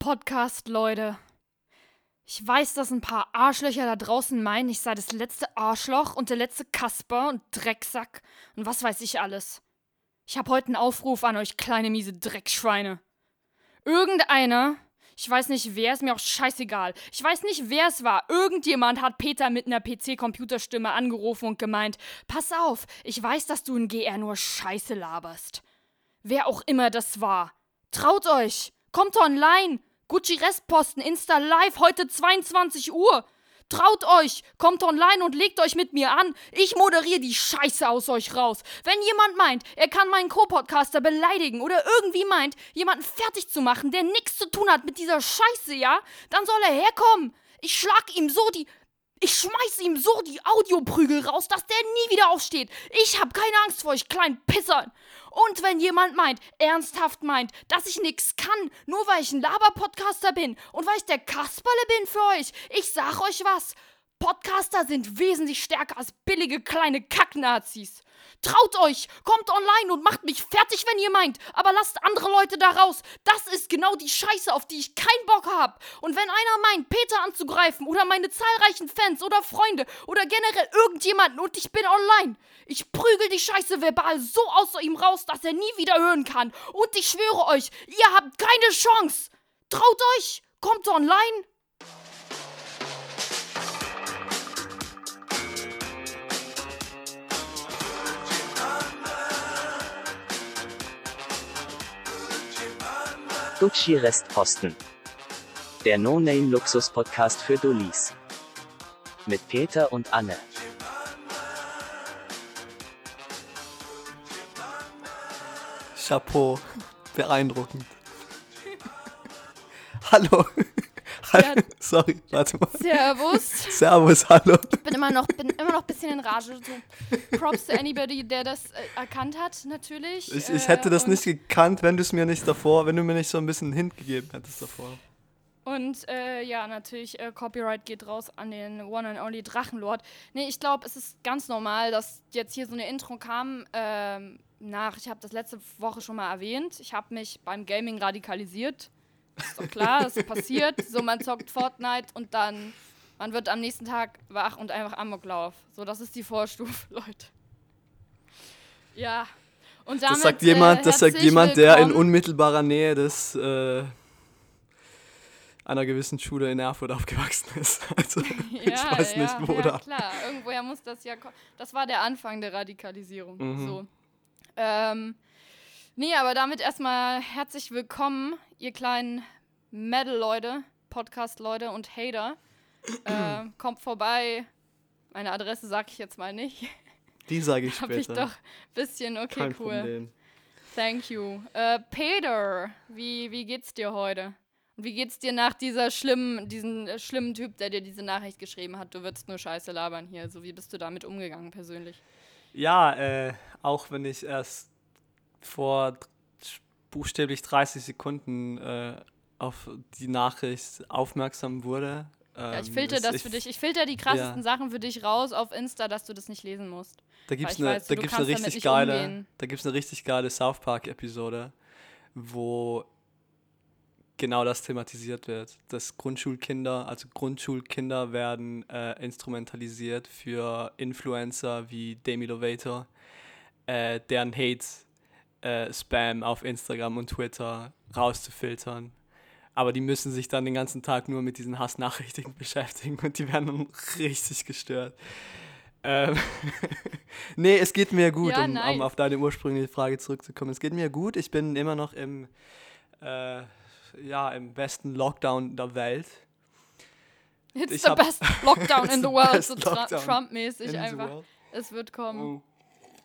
Podcast, Leute. Ich weiß, dass ein paar Arschlöcher da draußen meinen, ich sei das letzte Arschloch und der letzte Kasper und Drecksack und was weiß ich alles. Ich hab heute einen Aufruf an euch kleine miese Dreckschweine. Irgendeiner, ich weiß nicht wer, ist mir auch scheißegal. Ich weiß nicht wer es war. Irgendjemand hat Peter mit einer PC-Computerstimme angerufen und gemeint: Pass auf, ich weiß, dass du in GR nur Scheiße laberst. Wer auch immer das war. Traut euch! Kommt online! Gucci Restposten, Insta Live, heute 22 Uhr. Traut euch, kommt online und legt euch mit mir an. Ich moderiere die Scheiße aus euch raus. Wenn jemand meint, er kann meinen Co-Podcaster beleidigen oder irgendwie meint, jemanden fertig zu machen, der nichts zu tun hat mit dieser Scheiße, ja, dann soll er herkommen. Ich schlag ihm so die ich schmeiß ihm so die Audioprügel raus, dass der nie wieder aufsteht. Ich hab keine Angst vor euch kleinen Pissern. Und wenn jemand meint, ernsthaft meint, dass ich nix kann, nur weil ich ein Laber-Podcaster bin und weil ich der Kasperle bin für euch, ich sag euch was. Podcaster sind wesentlich stärker als billige kleine Kacknazis. Traut euch, kommt online und macht mich fertig, wenn ihr meint, aber lasst andere Leute da raus. Das ist genau die Scheiße, auf die ich keinen Bock hab. Und wenn einer meint, Peter anzugreifen oder meine zahlreichen Fans oder Freunde oder generell irgendjemanden und ich bin online, ich prügel die Scheiße verbal so aus ihm raus, dass er nie wieder hören kann. Und ich schwöre euch, ihr habt keine Chance. Traut euch, kommt online. Gucci Restposten. Der No-Name-Luxus-Podcast für Dullis. Mit Peter und Anne. Chapeau. Beeindruckend. Hallo. Ja. Sorry, warte mal. Servus. Servus, hallo. Ich bin immer noch, bin immer noch ein bisschen in Rage. So. Props to anybody, der das äh, erkannt hat, natürlich. Ich, ich Äh, hätte das und- nicht gekannt, wenn du es mir nicht davor, wenn du mir nicht so ein bisschen Hint gegeben hättest davor. Und äh, ja, natürlich, äh, Copyright geht raus an den One and Only Drachenlord. Nee, ich glaube, es ist ganz normal, dass jetzt hier so eine Intro kam. Ähm, nach, ich habe das letzte Woche schon mal erwähnt. Ich habe mich beim Gaming radikalisiert. Ist doch klar, das passiert. So, man zockt Fortnite und dann, man wird am nächsten Tag wach und einfach Amoklauf. So, das ist die Vorstufe, Leute. Ja. Und damit, Das sagt jemand, äh, das sagt jemand, der in unmittelbarer Nähe des äh, einer gewissen Schule in Erfurt aufgewachsen ist. Also ich Ja, weiß nicht, ja, wo ja, da. klar. Irgendwoher muss das ja kommen. Das war der Anfang der Radikalisierung. Mhm. So. Ähm, nee, aber damit erstmal herzlich willkommen, ihr kleinen Metal-Leute, Podcast-Leute und Hater. äh, kommt vorbei. Meine Adresse sag ich jetzt mal nicht. Die sage ich Hab ich später. doch ein bisschen, okay, Kein cool. Problem. Thank you. Äh, Peter, wie, wie geht's dir heute? Und wie geht's dir nach dieser schlimmen, diesen äh, schlimmen Typ, der dir diese Nachricht geschrieben hat, du würdest nur Scheiße labern hier? So wie bist du damit umgegangen persönlich? Ja, äh, auch wenn ich erst vor buchstäblich 30 Sekunden äh, auf die Nachricht aufmerksam wurde. Ja, ich ähm, filter das ich- für dich. Ich filter die krassesten Ja. Sachen für dich raus auf Insta, dass du das nicht lesen musst. Da gibt's eine, weiß, da gibt's eine richtig geile, umgehen. da gibt's eine richtig geile South Park Episode, wo genau das thematisiert wird, dass Grundschulkinder, also Grundschulkinder werden äh, instrumentalisiert für Influencer wie Demi Lovato, äh, deren Hate äh, Spam auf Instagram und Twitter rauszufiltern. Aber die müssen sich dann den ganzen Tag nur mit diesen Hassnachrichten beschäftigen und die werden dann richtig gestört. Ähm, nee, es geht mir gut, Ja, um, um auf deine ursprüngliche Frage zurückzukommen. Es geht mir gut. Ich bin immer noch im, äh, ja, im besten Lockdown der Welt. It's Ich the best Lockdown in the world, so Trump-mäßig the einfach. world. Es wird kommen. Oh.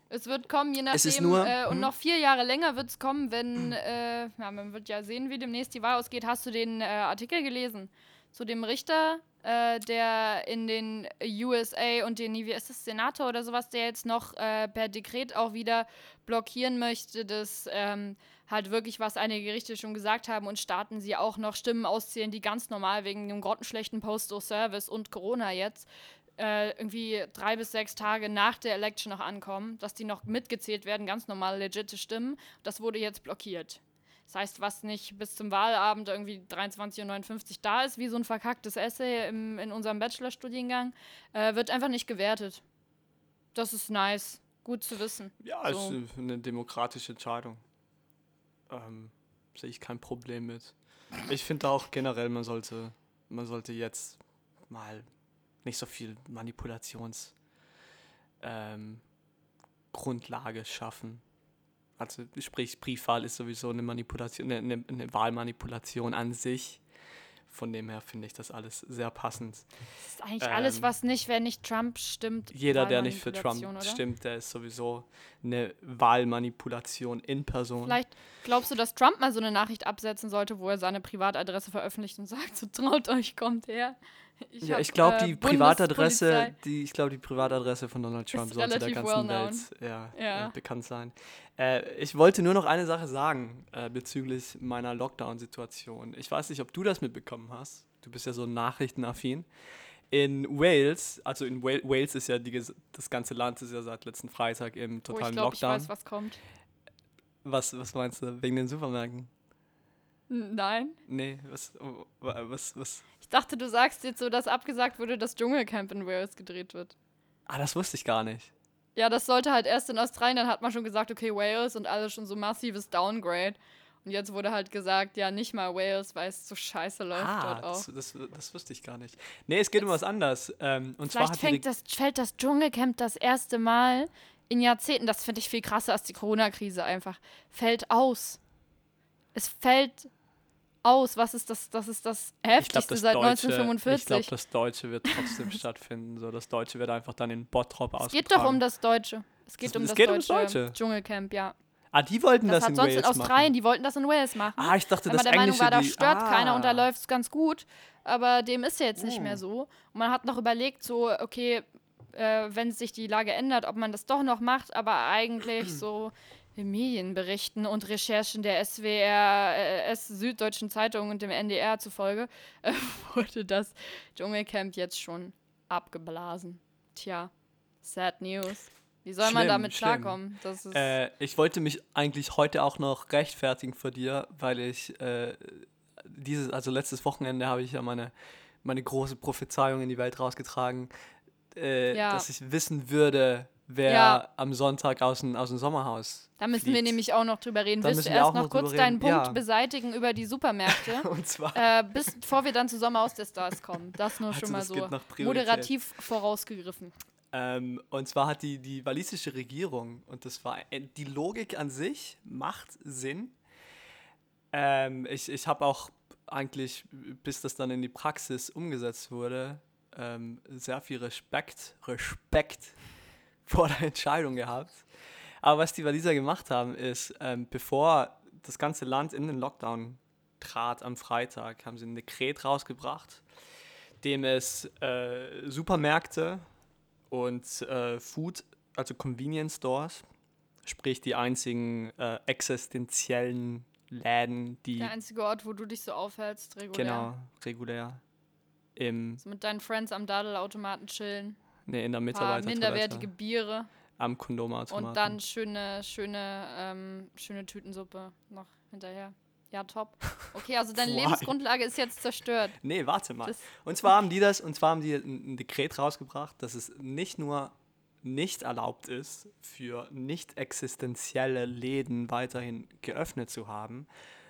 Es wird kommen, je nachdem. Nur- äh, und hm? noch vier Jahre länger wird es kommen, wenn, äh, ja, man wird ja sehen, wie demnächst die Wahl ausgeht. Hast du den äh, Artikel gelesen zu dem Richter, äh, der in den USA und den, wie ist das, Senator oder sowas, der jetzt noch äh, per Dekret auch wieder blockieren möchte, dass ähm, halt wirklich, was einige Gerichte schon gesagt haben und Staaten sie auch noch Stimmen auszählen, die ganz normal wegen dem grottenschlechten Postal Service und Corona jetzt äh, irgendwie drei bis sechs Tage nach der Election noch ankommen, dass die noch mitgezählt werden, ganz normal legitte Stimmen. Das wurde jetzt blockiert. Das heißt, was nicht bis zum Wahlabend irgendwie 23.59 Uhr da ist, wie so ein verkacktes Essay im, in unserem Bachelorstudiengang, äh, wird einfach nicht gewertet. Das ist nice. Gut zu wissen. Ja, So. ist eine demokratische Entscheidung. Ähm, sehe ich kein Problem mit. Ich finde auch generell, man sollte, man sollte jetzt mal nicht so viel Manipulations ähm, schaffen. Also sprich, Briefwahl ist sowieso eine Manipulation, eine, eine, Wahlmanipulation an sich. Von dem her finde ich das alles sehr passend. Das ist eigentlich alles, Ähm, was nicht, wer nicht Trump stimmt. Jeder, der nicht für Trump oder? stimmt, der ist sowieso eine Wahlmanipulation in Person. Vielleicht glaubst du, dass Trump mal so eine Nachricht absetzen sollte, wo er seine Privatadresse veröffentlicht und sagt, so traut euch, kommt her. ja, hab, ich glaube, äh, die Privatadresse, Bundespolizei. die, ich glaube, die Privatadresse von Donald Trump sollte der ganzen well Welt ja, Ja. Äh, bekannt sein. Äh, ich wollte nur noch eine Sache sagen äh, bezüglich meiner Lockdown-Situation. Ich weiß nicht, ob du das mitbekommen hast. Du bist ja so nachrichtenaffin. In Wales, also in Wa- Wales ist ja die, das ganze Land ist ja seit letzten Freitag im ich totalen glaube, ich Lockdown. weiß, was kommt. was, was meinst du? Wegen den Supermärkten? Nein. Nee, was, oh, wa- was, was? Ich dachte, du sagst jetzt so, dass abgesagt wurde, dass Dschungelcamp in Wales gedreht wird. Ah, das wusste ich gar nicht. Ja, das sollte halt erst in Australien, dann hat man schon gesagt, okay, Wales und alles schon so massives Downgrade. Und jetzt wurde halt gesagt, ja, nicht mal Wales, weil es so scheiße läuft Ah, dort auch. das, das, das wusste ich gar nicht. Nee, es geht um was anderes. Ähm, und zwar Vielleicht fängt das, fällt das Dschungelcamp das erste Mal in Jahrzehnten, das finde ich viel krasser als die Corona-Krise einfach, fällt aus. Es fällt aus. Was ist das? Das ist das heftigste das seit Deutsche, 1945. ich glaube, das Deutsche wird trotzdem stattfinden. So, das Deutsche wird einfach dann in Bottrop es ausgetragen. geht doch um das Deutsche. Es geht Es- um es das geht um deutsche, das Deutsche. Dschungelcamp, ja. Ah, die wollten Das, das, hat in sonst Wales in Australien, machen. die wollten das in Wales machen. Ah, ich dachte, weil das man der Meinung war, da stört ah. keiner und da läuft es ganz gut. Aber dem ist ja jetzt nicht Oh. mehr so. Und man hat noch überlegt, so, okay, äh, wenn sich die Lage ändert, ob man das doch noch macht, aber eigentlich so Medienberichten und Recherchen der SWR, äh, Süddeutschen Zeitung und dem NDR zufolge äh, wurde das Dschungelcamp jetzt schon abgeblasen. Tja, sad news. Wie soll man Schlimm, damit schlimm. klarkommen? Das ist Äh, ich wollte mich eigentlich heute auch noch rechtfertigen vor dir, weil ich äh, dieses, also letztes Wochenende habe ich ja meine, meine große Prophezeiung in die Welt rausgetragen, äh, Ja. dass ich wissen würde, wer Ja. am Sonntag aus dem, aus dem Sommerhaus. Da müssen wir fliegt. nämlich auch noch drüber reden. Da Willst du wir erst noch noch kurz deinen. Punkt Ja. beseitigen über die Supermärkte, Und zwar. äh, bis, bevor wir dann zu Sommerhaus der Stars kommen? Das nur Also schon mal so moderativ vorausgegriffen. Ähm, und zwar hat die, die walisische Regierung, und das war äh, die Logik an sich, macht Sinn. Ähm, ich ich habe auch eigentlich, bis das dann in die Praxis umgesetzt wurde, ähm, sehr viel Respekt, Respekt vor der Entscheidung gehabt. Aber was die Waliser gemacht haben, ist, ähm, bevor das ganze Land in den Lockdown trat am Freitag, haben sie ein Dekret rausgebracht, dem es äh, Supermärkte und äh, Food, also Convenience Stores, sprich die einzigen äh, existenziellen Läden, die Der einzige Ort, wo du dich so aufhältst, regulär. genau regulär im, So mit deinen Friends am Dadelautomaten chillen, nee, in der paar minderwertige Biere am Kondomautomaten. und dann schöne, schöne, ähm, schöne Tütensuppe noch hinterher. Ja, top. Okay, also deine? Lebensgrundlage ist jetzt zerstört. Nee, warte mal. Das- Und zwar haben die das, und zwar haben die ein, Dekret rausgebracht, dass es nicht nur nicht erlaubt ist, für nicht existenzielle Läden weiterhin geöffnet zu haben,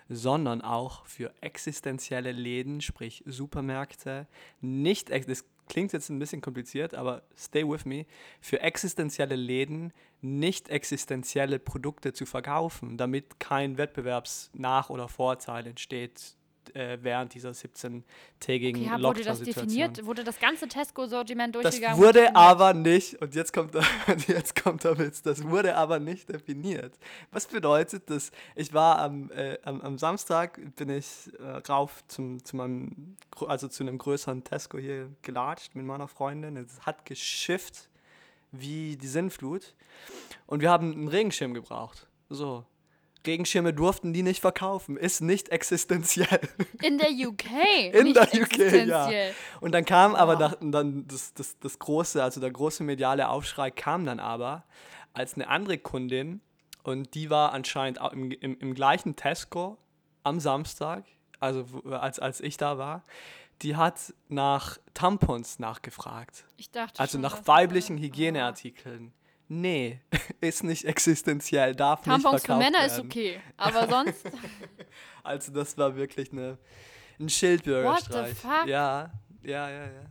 sondern auch für existenzielle Läden, sprich Supermärkte, nicht, das klingt jetzt ein bisschen kompliziert, aber stay with me, für existenzielle Läden nicht existenzielle Produkte zu verkaufen, damit kein Wettbewerbsnach- oder Vorteil entsteht äh, während dieser 17-tägigen Okay, ja, wurde das Lockdown-Situation. definiert? Wurde das ganze Tesco-Sortiment Das durchgegangen? wurde und definiert? aber nicht, und jetzt kommt, der, jetzt kommt der Witz, das wurde aber nicht definiert. Was bedeutet das? Ich war am, äh, am, am Samstag, bin ich äh, rauf zum, zu meinem, also zu einem größeren Tesco hier gelatscht mit meiner Freundin. Es hat geschifft wie die Sinnflut. Und wir haben einen Regenschirm gebraucht. So. Regenschirme durften die nicht verkaufen. Ist nicht existenziell. In der UK. In der UK, ja. Und dann kam aber Boah. nach, dann das, das, das große, also der große mediale Aufschrei kam dann aber, als eine andere Kundin, und die war anscheinend im, im, im gleichen Tesco, am Samstag, also als, als ich da war, die hat nach Tampons nachgefragt. Ich dachte Also schon, nach weiblichen Ah. Hygieneartikeln. Nee, ist nicht existenziell, darf Tampons nicht für verkauft Männer ist werden. okay, aber sonst. Also das war wirklich eine, ein Schildbürgerstreich. What the fuck? Ja, ja, ja, ja.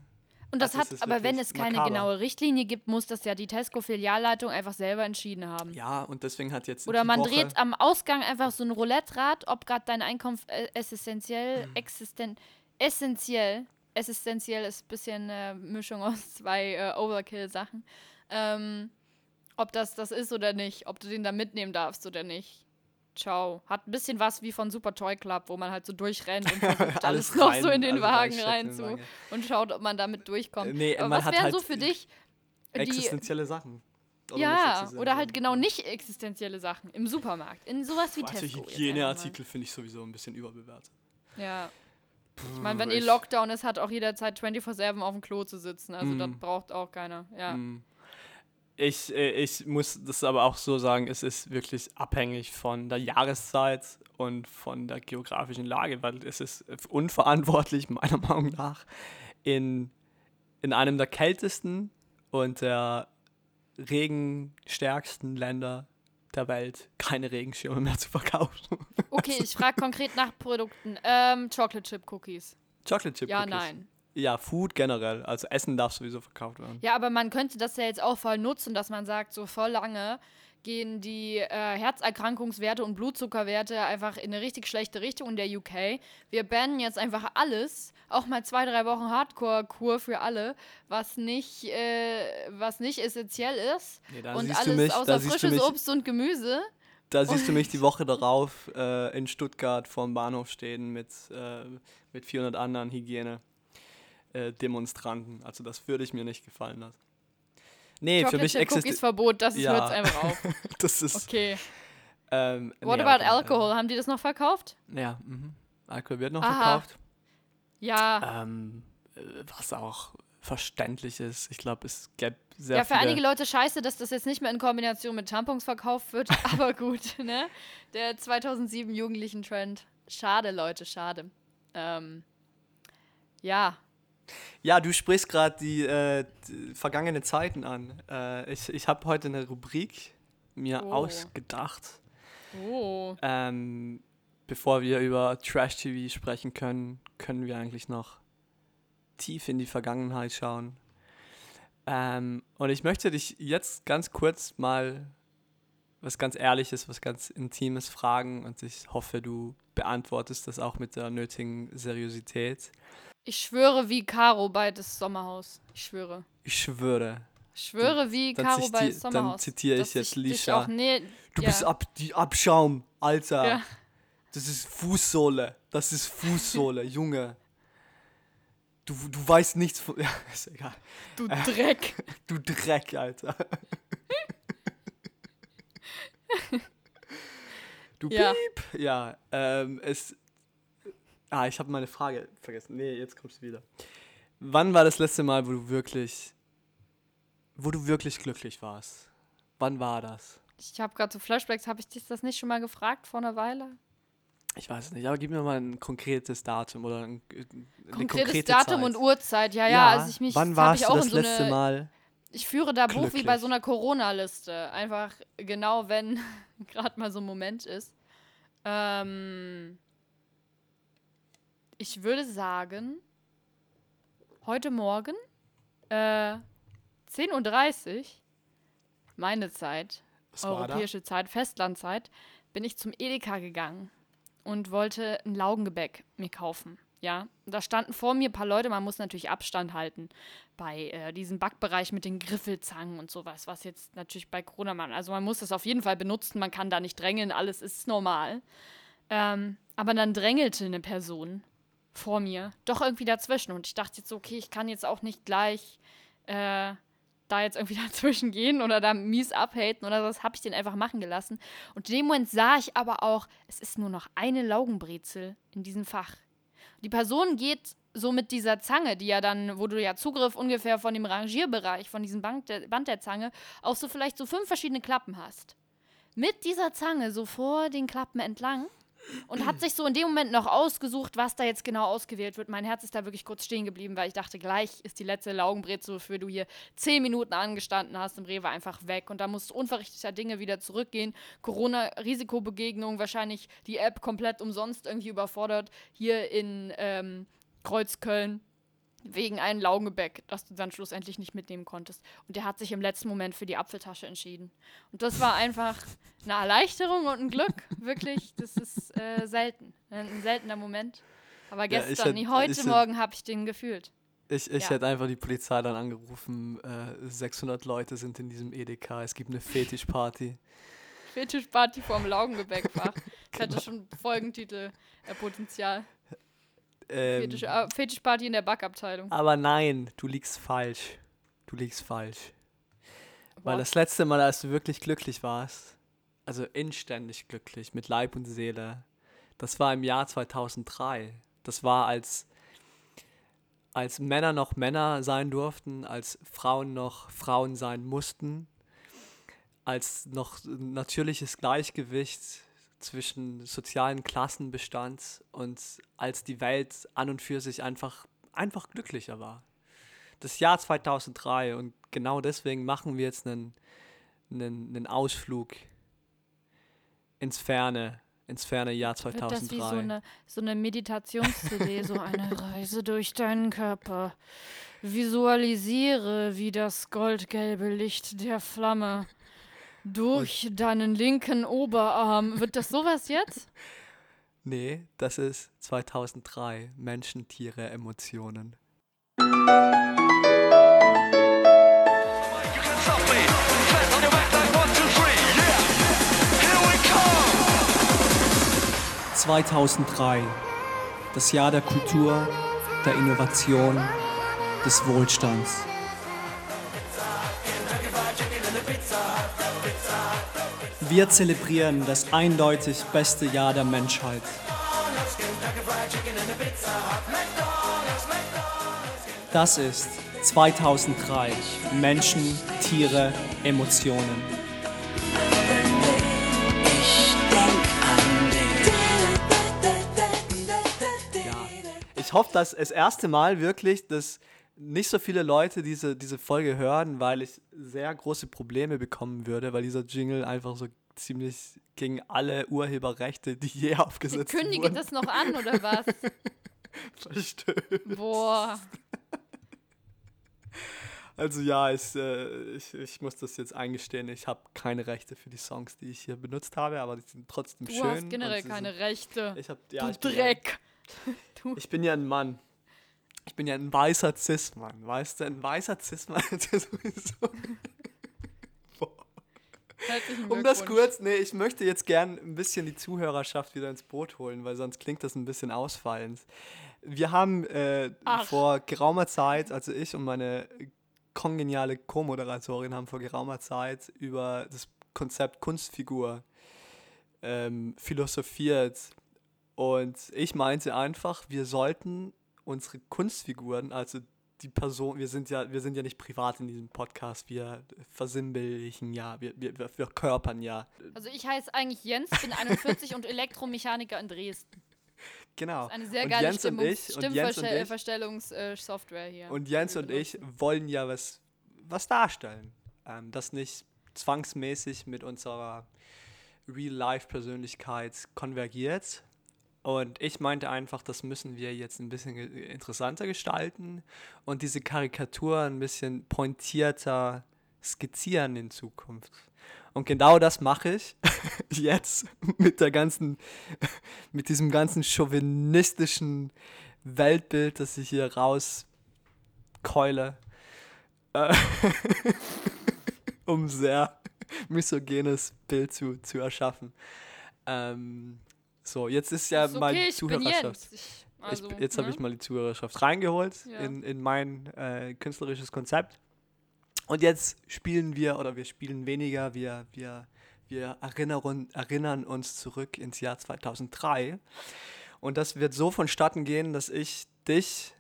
Und das Also hat, ist aber wenn es keine makaber. genaue Richtlinie gibt, muss das ja die Tesco-Filialleitung einfach selber entschieden haben. Ja, und deswegen hat jetzt Oder man Woche, dreht am Ausgang einfach so ein Roulette-Rad, ob gerade dein Einkauf äh, existenziell, Mhm. existen, essentiell, essentiell ist ein bisschen äh, Mischung aus zwei äh, Overkill-Sachen, ähm, ob das das ist oder nicht, ob du den da mitnehmen darfst oder nicht. Ciao. Hat ein bisschen was wie von Super Toy Club, wo man halt so durchrennt und versucht, alles, noch so in den also Wagen rein zu Wagen. und schaut, ob man damit durchkommt. Nee, Aber man was wären halt so für dich Existenzielle Sachen. Oder ja, oder halt genau nicht existenzielle Sachen im Supermarkt. In sowas wie Also Tesco. jetzt Hygieneartikel finde ich sowieso ein bisschen überbewertet. Ja. Ich meine, wenn eh ich- Lockdown ist, hat auch jederzeit 24-7 auf dem Klo zu sitzen. Also das Mm. braucht auch keiner. Ja. Mm. Ich, äh, ich muss das aber auch so sagen, es ist wirklich abhängig von der Jahreszeit und von der geografischen Lage, weil es ist unverantwortlich, meiner Meinung nach, in, in einem der kältesten und der regenstärksten Länder der Welt keine Regenschirme mehr zu verkaufen. Okay, ich frage konkret nach Produkten. Ähm, Chocolate Chip Cookies. Chocolate Chip Ja, Cookies. nein. Ja, Food generell. Also Essen darf sowieso verkauft werden. Ja, aber man könnte das ja jetzt auch voll nutzen, dass man sagt, so voll lange gehen die äh, Herzerkrankungswerte und Blutzuckerwerte einfach in eine richtig schlechte Richtung in der UK. Wir bannen jetzt einfach alles, auch mal zwei, drei Wochen Hardcore-Kur für alle, was nicht, äh, was nicht essentiell ist. Nee, da und siehst du alles mich- außer frisches Obst und Gemüse. Da siehst du mich die Woche darauf äh, in Stuttgart vorm Bahnhof stehen mit, äh, mit 400 anderen Hygiene-Demonstranten. also das würde ich mir nicht gefallen lassen. Nee, für mich Chip Cookies existiert... Verbot, das Ja. hört einfach auf. Das ist... Okay. Ähm, What nee, about aber, Alcohol? Haben die das noch verkauft? Äh, ja, mhm. Alkohol wird noch Aha. verkauft. Ja. Ähm, äh, was auch verständlich ist. Ich glaube, es gäbe sehr Ja, für einige Leute scheiße, dass das jetzt nicht mehr in Kombination mit Tampons verkauft wird, aber gut, ne? Der 2007 jugendlichen Trend. Schade, Leute, schade. Ähm, ja, Ja, du sprichst gerade die, äh, die vergangene Zeiten an. Äh, ich ich habe heute eine Rubrik mir Oh. ausgedacht. oh. Ähm, bevor wir über Trash-TV sprechen können, können wir eigentlich noch tief in die Vergangenheit schauen. Ähm, und ich möchte dich jetzt ganz kurz mal was ganz Ehrliches, was ganz Intimes fragen und ich hoffe, du beantwortest das auch mit der nötigen Seriosität. Ich schwöre wie Caro bei das Sommerhaus. Ich schwöre. Ich schwöre, Ich schwöre wie Dann Caro bei das dann Sommerhaus. zitiere ich jetzt Lisha. Auch ne du ja. bist ab, die Abschaum, Alter. Ja. Das ist Fußsohle. Das ist Fußsohle, Junge. Du, du weißt nichts von. Ja, ist egal. Du Dreck. Du Dreck, Alter. du Ja. Piep. Ja, ähm, es. Ah, ich habe meine Frage vergessen. Nee, jetzt kommst du wieder. Wann war das letzte Mal, wo du wirklich. wo du wirklich glücklich warst? Wann war das? Ich habe gerade so Flashbacks. Habe ich dich das nicht schon mal gefragt vor einer Weile? Ich weiß es nicht, aber gib mir mal ein konkretes Datum oder ein, eine Konkretes konkrete Datum Zeit. und Uhrzeit. Ja, ja. also ich mich. wann das warst ich du auch das in so letzte eine, Mal? Ich führe da Buch wie bei glücklich? so einer Corona-Liste. Einfach genau, wenn gerade mal so ein Moment ist. Ähm, ich würde sagen, heute Morgen, äh, 10.30 Uhr, meine Zeit, Was europäische Zeit, Festlandzeit, bin ich zum Edeka gegangen und wollte ein Laugengebäck mir kaufen. Ja, da standen vor mir ein paar Leute, man muss natürlich Abstand halten bei äh, diesem Backbereich mit den Griffelzangen und sowas, was jetzt natürlich bei Corona man, also man muss das auf jeden Fall benutzen, man kann da nicht drängeln, alles ist normal. Ähm, aber dann drängelte eine Person vor mir doch irgendwie dazwischen und ich dachte jetzt so, okay, ich kann jetzt auch nicht gleich äh, da jetzt irgendwie dazwischen gehen oder da mies abhaten oder das habe ich den einfach machen gelassen. Und in dem Moment sah ich aber auch, es ist nur noch eine Laugenbrezel in diesem Fach. Die Person geht so mit dieser Zange, die ja dann, wo du ja Zugriff ungefähr von dem Rangierbereich, von diesem Band der, Band der Zange, auf so vielleicht so fünf verschiedene Klappen hast. Mit dieser Zange so vor den Klappen entlang und hat sich so in dem Moment noch ausgesucht, was da jetzt genau ausgewählt wird. Mein Herz ist da wirklich kurz stehen geblieben, weil ich dachte, gleich ist die letzte Laugenbrezel, wofür du hier zehn Minuten angestanden hast im Rewe einfach weg und da musst du unverrichteter Dinge wieder zurückgehen. Corona-Risikobegegnung, wahrscheinlich die App komplett umsonst irgendwie überfordert. Hier in ähm, Kreuzköln wegen einem Laugengebäck, das du dann schlussendlich nicht mitnehmen konntest. Und der hat sich im letzten Moment für die Apfeltasche entschieden. Und das war einfach eine Erleichterung und ein Glück. Wirklich, das ist äh, selten. Ein seltener Moment. Aber Ja, gestern, hätt- nee, heute hätt- Morgen habe ich den gefühlt. Ich, ich Ja. hätte einfach die Polizei dann angerufen. Äh, 600 Leute sind in diesem Edeka. Es gibt eine Fetischparty. Fetischparty vorm Laugengebäckfach. Genau. hatte schon Folgentitel äh, Potenzial. Ähm, Fetisch, äh, Fetischparty in der Backabteilung. aber nein, du liegst falsch. Du liegst falsch. Weil What? das letzte Mal, als du wirklich glücklich warst, also inständig glücklich, mit Leib und Seele, das war im Jahr 2003. Das war, als, als Männer noch Männer sein durften, als Frauen noch Frauen sein mussten, als noch natürliches Gleichgewicht zwischen sozialen Klassen bestand und als die Welt an und für sich einfach, einfach glücklicher war das Jahr 2003 und genau deswegen machen wir jetzt einen, einen, einen Ausflug ins Ferne, ins ferne Jahr Wird das wie 2003. so eine, so eine Meditations-CD, so eine Reise durch deinen Körper. Visualisiere, wie das goldgelbe Licht der Flamme durch deinen linken Oberarm. Wird das sowas jetzt? nee, das ist 2003. Menschen, Tiere, Emotionen. You can stop me. Hands on your back like one, two, three. Yeah. Here we come. 2003. Das Jahr der Kultur, der Innovation, des Wohlstands. Wir zelebrieren das eindeutig beste Jahr der Menschheit. Das ist 2003. Menschen, Tiere, Emotionen. Ja. Ich hoffe, dass das erste Mal wirklich, dass nicht so viele Leute diese, diese Folge hören, weil ich sehr große Probleme bekommen würde, weil dieser Jingle einfach so ziemlich gegen alle Urheberrechte, die je aufgesetzt kündige wurden, das noch an, oder was? verstößt. Boah. Also ja, ich, äh, ich, ich muss das jetzt eingestehen, ich habe keine Rechte für die Songs, die ich hier benutzt habe, aber die sind trotzdem Du schön. hast generell keine sind, Rechte. ich hab, ja, du ich bin ja- Dreck. Du. Ich bin ja ein Mann. Ich bin ja ein weißer Cis-Mann, weißt du? Ein weißer Cis-Mann ist ja sowieso. Um das kurz, nee, ich möchte jetzt gern ein bisschen die Zuhörerschaft wieder ins Boot holen, weil sonst klingt das ein bisschen ausfallend. Wir haben äh, vor geraumer Zeit, also ich und meine kongeniale Co-Moderatorin haben vor geraumer Zeit über das Konzept Kunstfigur ähm, philosophiert. Und ich meinte einfach, wir sollten unsere Kunstfiguren, also die Person, wir sind ja, wir sind ja nicht privat in diesem Podcast, wir versinnbildlichen ja, wir, wir, wir verkörpern ja. Also ich heiße eigentlich Jens, bin 41 und Elektromechaniker in Dresden. Genau. Eine sehr und geile Jens und ich, Stimmverstellungssoftware hier. und Jens und ich wollen ja was, was darstellen. Ähm, das nicht zwangsmäßig mit unserer Real-Life-Persönlichkeit konvergiert. Und ich meinte einfach, das müssen wir jetzt ein bisschen interessanter gestalten und diese Karikatur ein bisschen pointierter skizzieren in Zukunft. Und genau das mache ich jetzt mit der ganzen, mit diesem ganzen chauvinistischen Weltbild, das ich hier rauskeule, äh, um sehr misogenes Bild zu, zu erschaffen. Ähm, so, jetzt ist ja Ist mal okay, die ich bin Zuhörerschaft. Ich, also, ich, jetzt habe ne? ich mal die Zuhörerschaft reingeholt Ja. in, in mein äh, künstlerisches Konzept. Und jetzt spielen wir, oder wir spielen weniger, wir, wir, wir erinnern, erinnern uns zurück ins Jahr 2003. Und das wird so vonstatten gehen, dass ich dich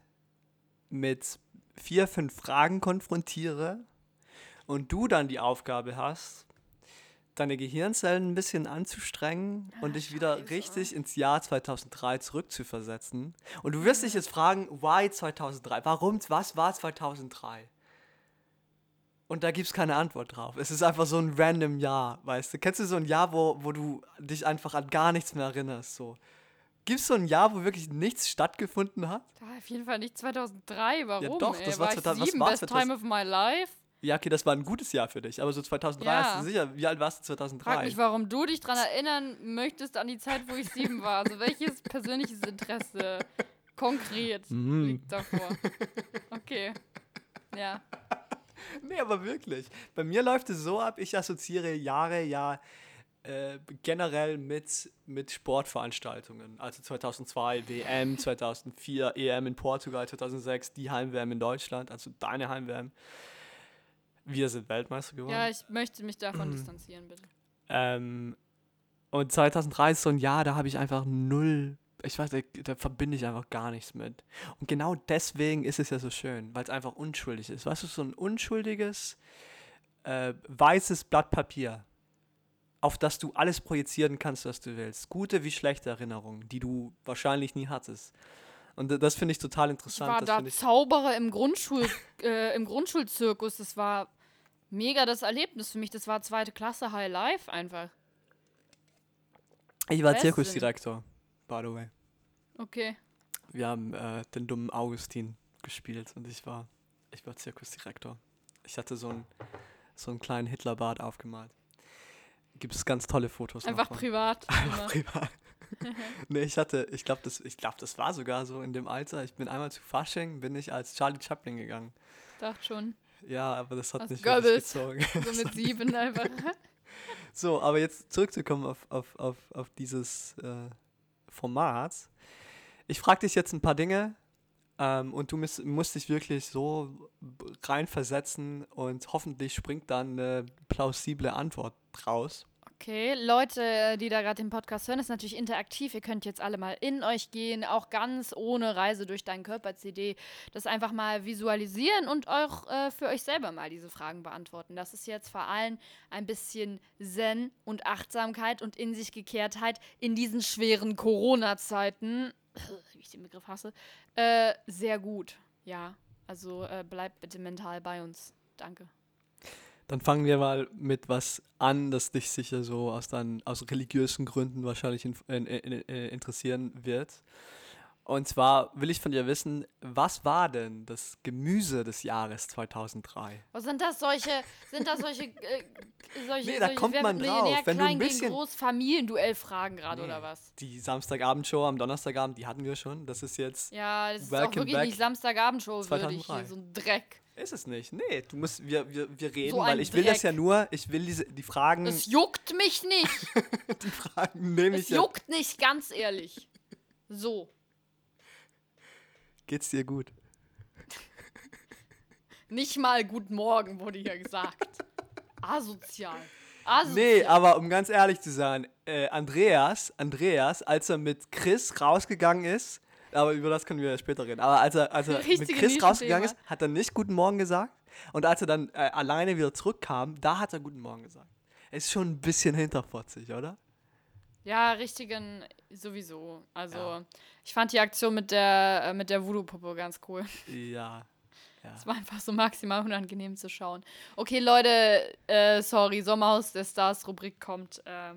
mit vier, fünf Fragen konfrontiere und du dann die Aufgabe hast, deine Gehirnzellen ein bisschen anzustrengen und dich wieder richtig ins Jahr 2003 zurückzuversetzen. Und du wirst dich jetzt fragen, why 2003? Warum, was war 2003? Und da gibt es keine Antwort drauf. Es ist einfach so ein random Jahr, weißt du? Kennst du so ein Jahr, wo, wo du dich einfach an gar nichts mehr erinnerst? So. Gibt es so ein Jahr, wo wirklich nichts stattgefunden hat? Ja, auf jeden Fall nicht 2003. Warum? doch, ey? das war war 2000 ich was sieben, war best 2000? time of my life. Ja, okay, das war ein gutes Jahr für dich, aber so 2003 Ja. hast du sicher, wie alt warst du 2003? Frag mich, warum du dich daran erinnern möchtest an die Zeit, wo ich sieben war. Also welches persönliches Interesse konkret Mhm. liegt davor? Okay. Ja. Nee, aber wirklich. Bei mir läuft es so ab, ich assoziiere Jahre ja äh, generell mit, mit Sportveranstaltungen. Also 2002 WM, 2004 EM in Portugal, 2006 die Heim-WM in Deutschland, also deine Heim-WM. Wir sind Weltmeister geworden. Ja, ich möchte mich davon Mhm. distanzieren, bitte. Ähm, und 2003 ist so ein Jahr, da habe ich einfach null, ich weiß nicht, da verbinde ich einfach gar nichts mit. Und genau deswegen ist es ja so schön, weil es einfach unschuldig ist. Weißt du, so ein unschuldiges, äh, weißes Blatt Papier, auf das du alles projizieren kannst, was du willst. Gute wie schlechte Erinnerungen, die du wahrscheinlich nie hattest. Und das finde ich total Ich interessant. war das da ich, Zauberer im, Grundschul äh, im Grundschulzirkus. Das war mega das Erlebnis für mich. Das war zweite Klasse High Life einfach. ich war Wahnsinn. Zirkusdirektor, by the way. Okay. Wir haben äh, den dummen Augustin gespielt und ich war, ich war Zirkusdirektor. Ich hatte so einen, so einen kleinen Hitlerbart aufgemalt. Gibt es ganz tolle Fotos. Einfach von. privat. Einfach immer. privat. nee, ich hatte, ich glaube, das, ich glaub, das war sogar so in dem Alter. Ich bin einmal zu Fasching, bin ich als Charlie Chaplin gegangen. Dachte schon. Ja, aber das hat Als nicht Goebbels. gezogen. So mit sieben einfach. So, aber jetzt zurückzukommen auf, auf, auf, auf dieses äh, Format. Ich frage dich jetzt ein paar Dinge ähm, und du musst, musst dich wirklich so reinversetzen und hoffentlich springt dann eine plausible Antwort raus. Okay, Leute, die da gerade den Podcast hören, ist natürlich interaktiv. Ihr könnt jetzt alle mal in euch gehen, auch ganz ohne Reise durch deinen Körper-CD. Das einfach mal visualisieren und auch äh, für euch selber mal diese Fragen beantworten. Das ist jetzt vor allem ein bisschen Zen und Achtsamkeit und in sich Gekehrtheit in diesen schweren Corona-Zeiten, wie ich den Begriff hasse, äh, sehr gut. Ja, also äh, bleibt bitte mental bei uns. Danke. Dann fangen wir mal mit was an, das dich sicher so aus, deinen, aus religiösen Gründen wahrscheinlich in, in, in, interessieren wird. Und zwar will ich von dir wissen, was war denn das Gemüse des Jahres 2003? Was sind das solche, sind das solche, äh, solche, Nee, da solche kommt man drauf, wenn du ein bisschen- groß Familienduell-Fragen gerade Nee. oder was? Die Samstagabendshow am Donnerstagabend, die hatten wir schon. Das ist jetzt Ja, das ist auch wirklich back nicht Samstagabendshow würdig, 2003. hier, so ein Dreck. Ist es nicht? Nee, du musst, wir, wir, wir reden, So weil ich will das Dreck. ja nur, ich will diese, die Fragen, Es juckt mich nicht. die Fragen nehme es ich ja. juckt nicht, ganz ehrlich. So. Geht's dir gut? Nicht mal Guten Morgen wurde hier gesagt. Asozial. Asozial. Nee, aber um ganz ehrlich zu sein, äh, Andreas, Andreas, als er mit Chris rausgegangen ist, aber über das können wir ja später reden, aber als er, als er mit Chris rausgegangen ist, hat er nicht Guten Morgen gesagt und als er dann äh, alleine wieder zurückkam, da hat er Guten Morgen gesagt. Ist schon ein bisschen hinterfotzig, oder? Ja, richtigen sowieso. Also, Ja. ich fand die Aktion mit der, äh, mit der Voodoo-Puppe ganz cool. Ja. Es war einfach so maximal unangenehm zu schauen. Okay, Leute, äh, sorry, Sommerhaus der Stars Rubrik kommt. Äh,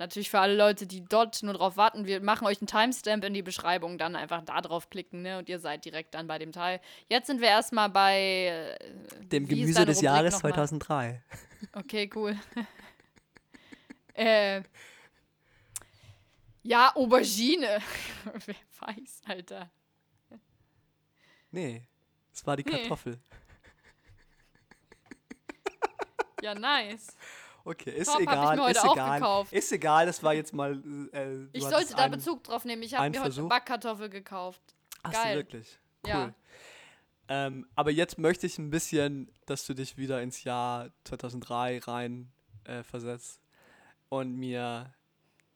natürlich für alle Leute, die dort nur drauf warten. Wir machen euch einen Timestamp in die Beschreibung, dann einfach da drauf klicken, ne? Und ihr seid direkt dann bei dem Teil. Jetzt sind wir erstmal bei äh, Dem Gemüse des Rubrik Jahres nochmal? 2003. Okay, cool. äh. Ja, Aubergine. Wer weiß, Alter. Nee, es war die Nee. Kartoffel. Ja, nice. Okay, ist Top, egal, heute ist auch egal. gekauft. Ist egal, das war jetzt mal. Äh, du Ich sollte da einen- Bezug drauf nehmen. Ich habe mir heute Versuch? Backkartoffel gekauft. Hast Geil. du wirklich? Cool. Ja. Ähm, aber jetzt möchte ich ein bisschen, dass du dich wieder ins Jahr 2003 rein äh, versetzt und mir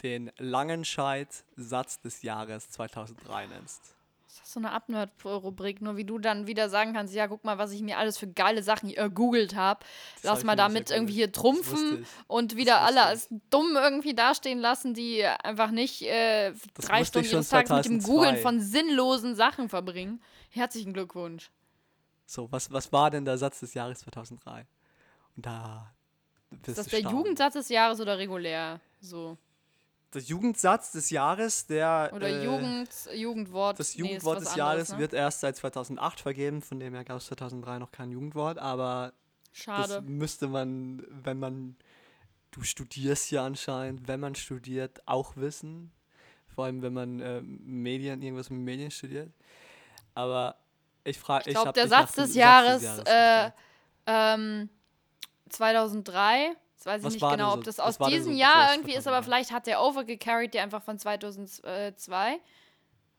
den Langenscheid-Satz des Jahres 2003 nennst. Das ist so eine Abnerd-Rubrik, nur wie du dann wieder sagen kannst, ja, guck mal, was ich mir alles für geile Sachen gegoogelt habe. hab Lass ich mal damit irgendwie hier trumpfen und wieder alle als dumm irgendwie dastehen lassen, die einfach nicht äh, drei Stunden ihres Tages mit dem 2002. Googeln von sinnlosen Sachen verbringen. Herzlichen Glückwunsch. So, was, was war denn der Satz des Jahres 2003? Und da bist Ist das der. Jugendsatz des Jahres oder regulär? So. Der Jugendsatz des Jahres, der. Oder äh, Jugend, Jugendwort. Das nee, Jugendwort was des anderes, Jahres ne? wird erst seit 2008 vergeben, von dem her gab es 2003 noch kein Jugendwort, aber das Schade. müsste man, wenn man, du studierst ja anscheinend, wenn man studiert, auch wissen. Vor allem, wenn man äh, Medien, irgendwas mit Medien studiert. Aber ich frage, Ich glaube, der dich nach Satz dem des Jahres, äh, ähm, 2003, das weiß ich Was nicht genau, so- ob das aus diesem Jahr irgendwie ist, 2003? aber vielleicht hat der overgecarried, der einfach von 2002.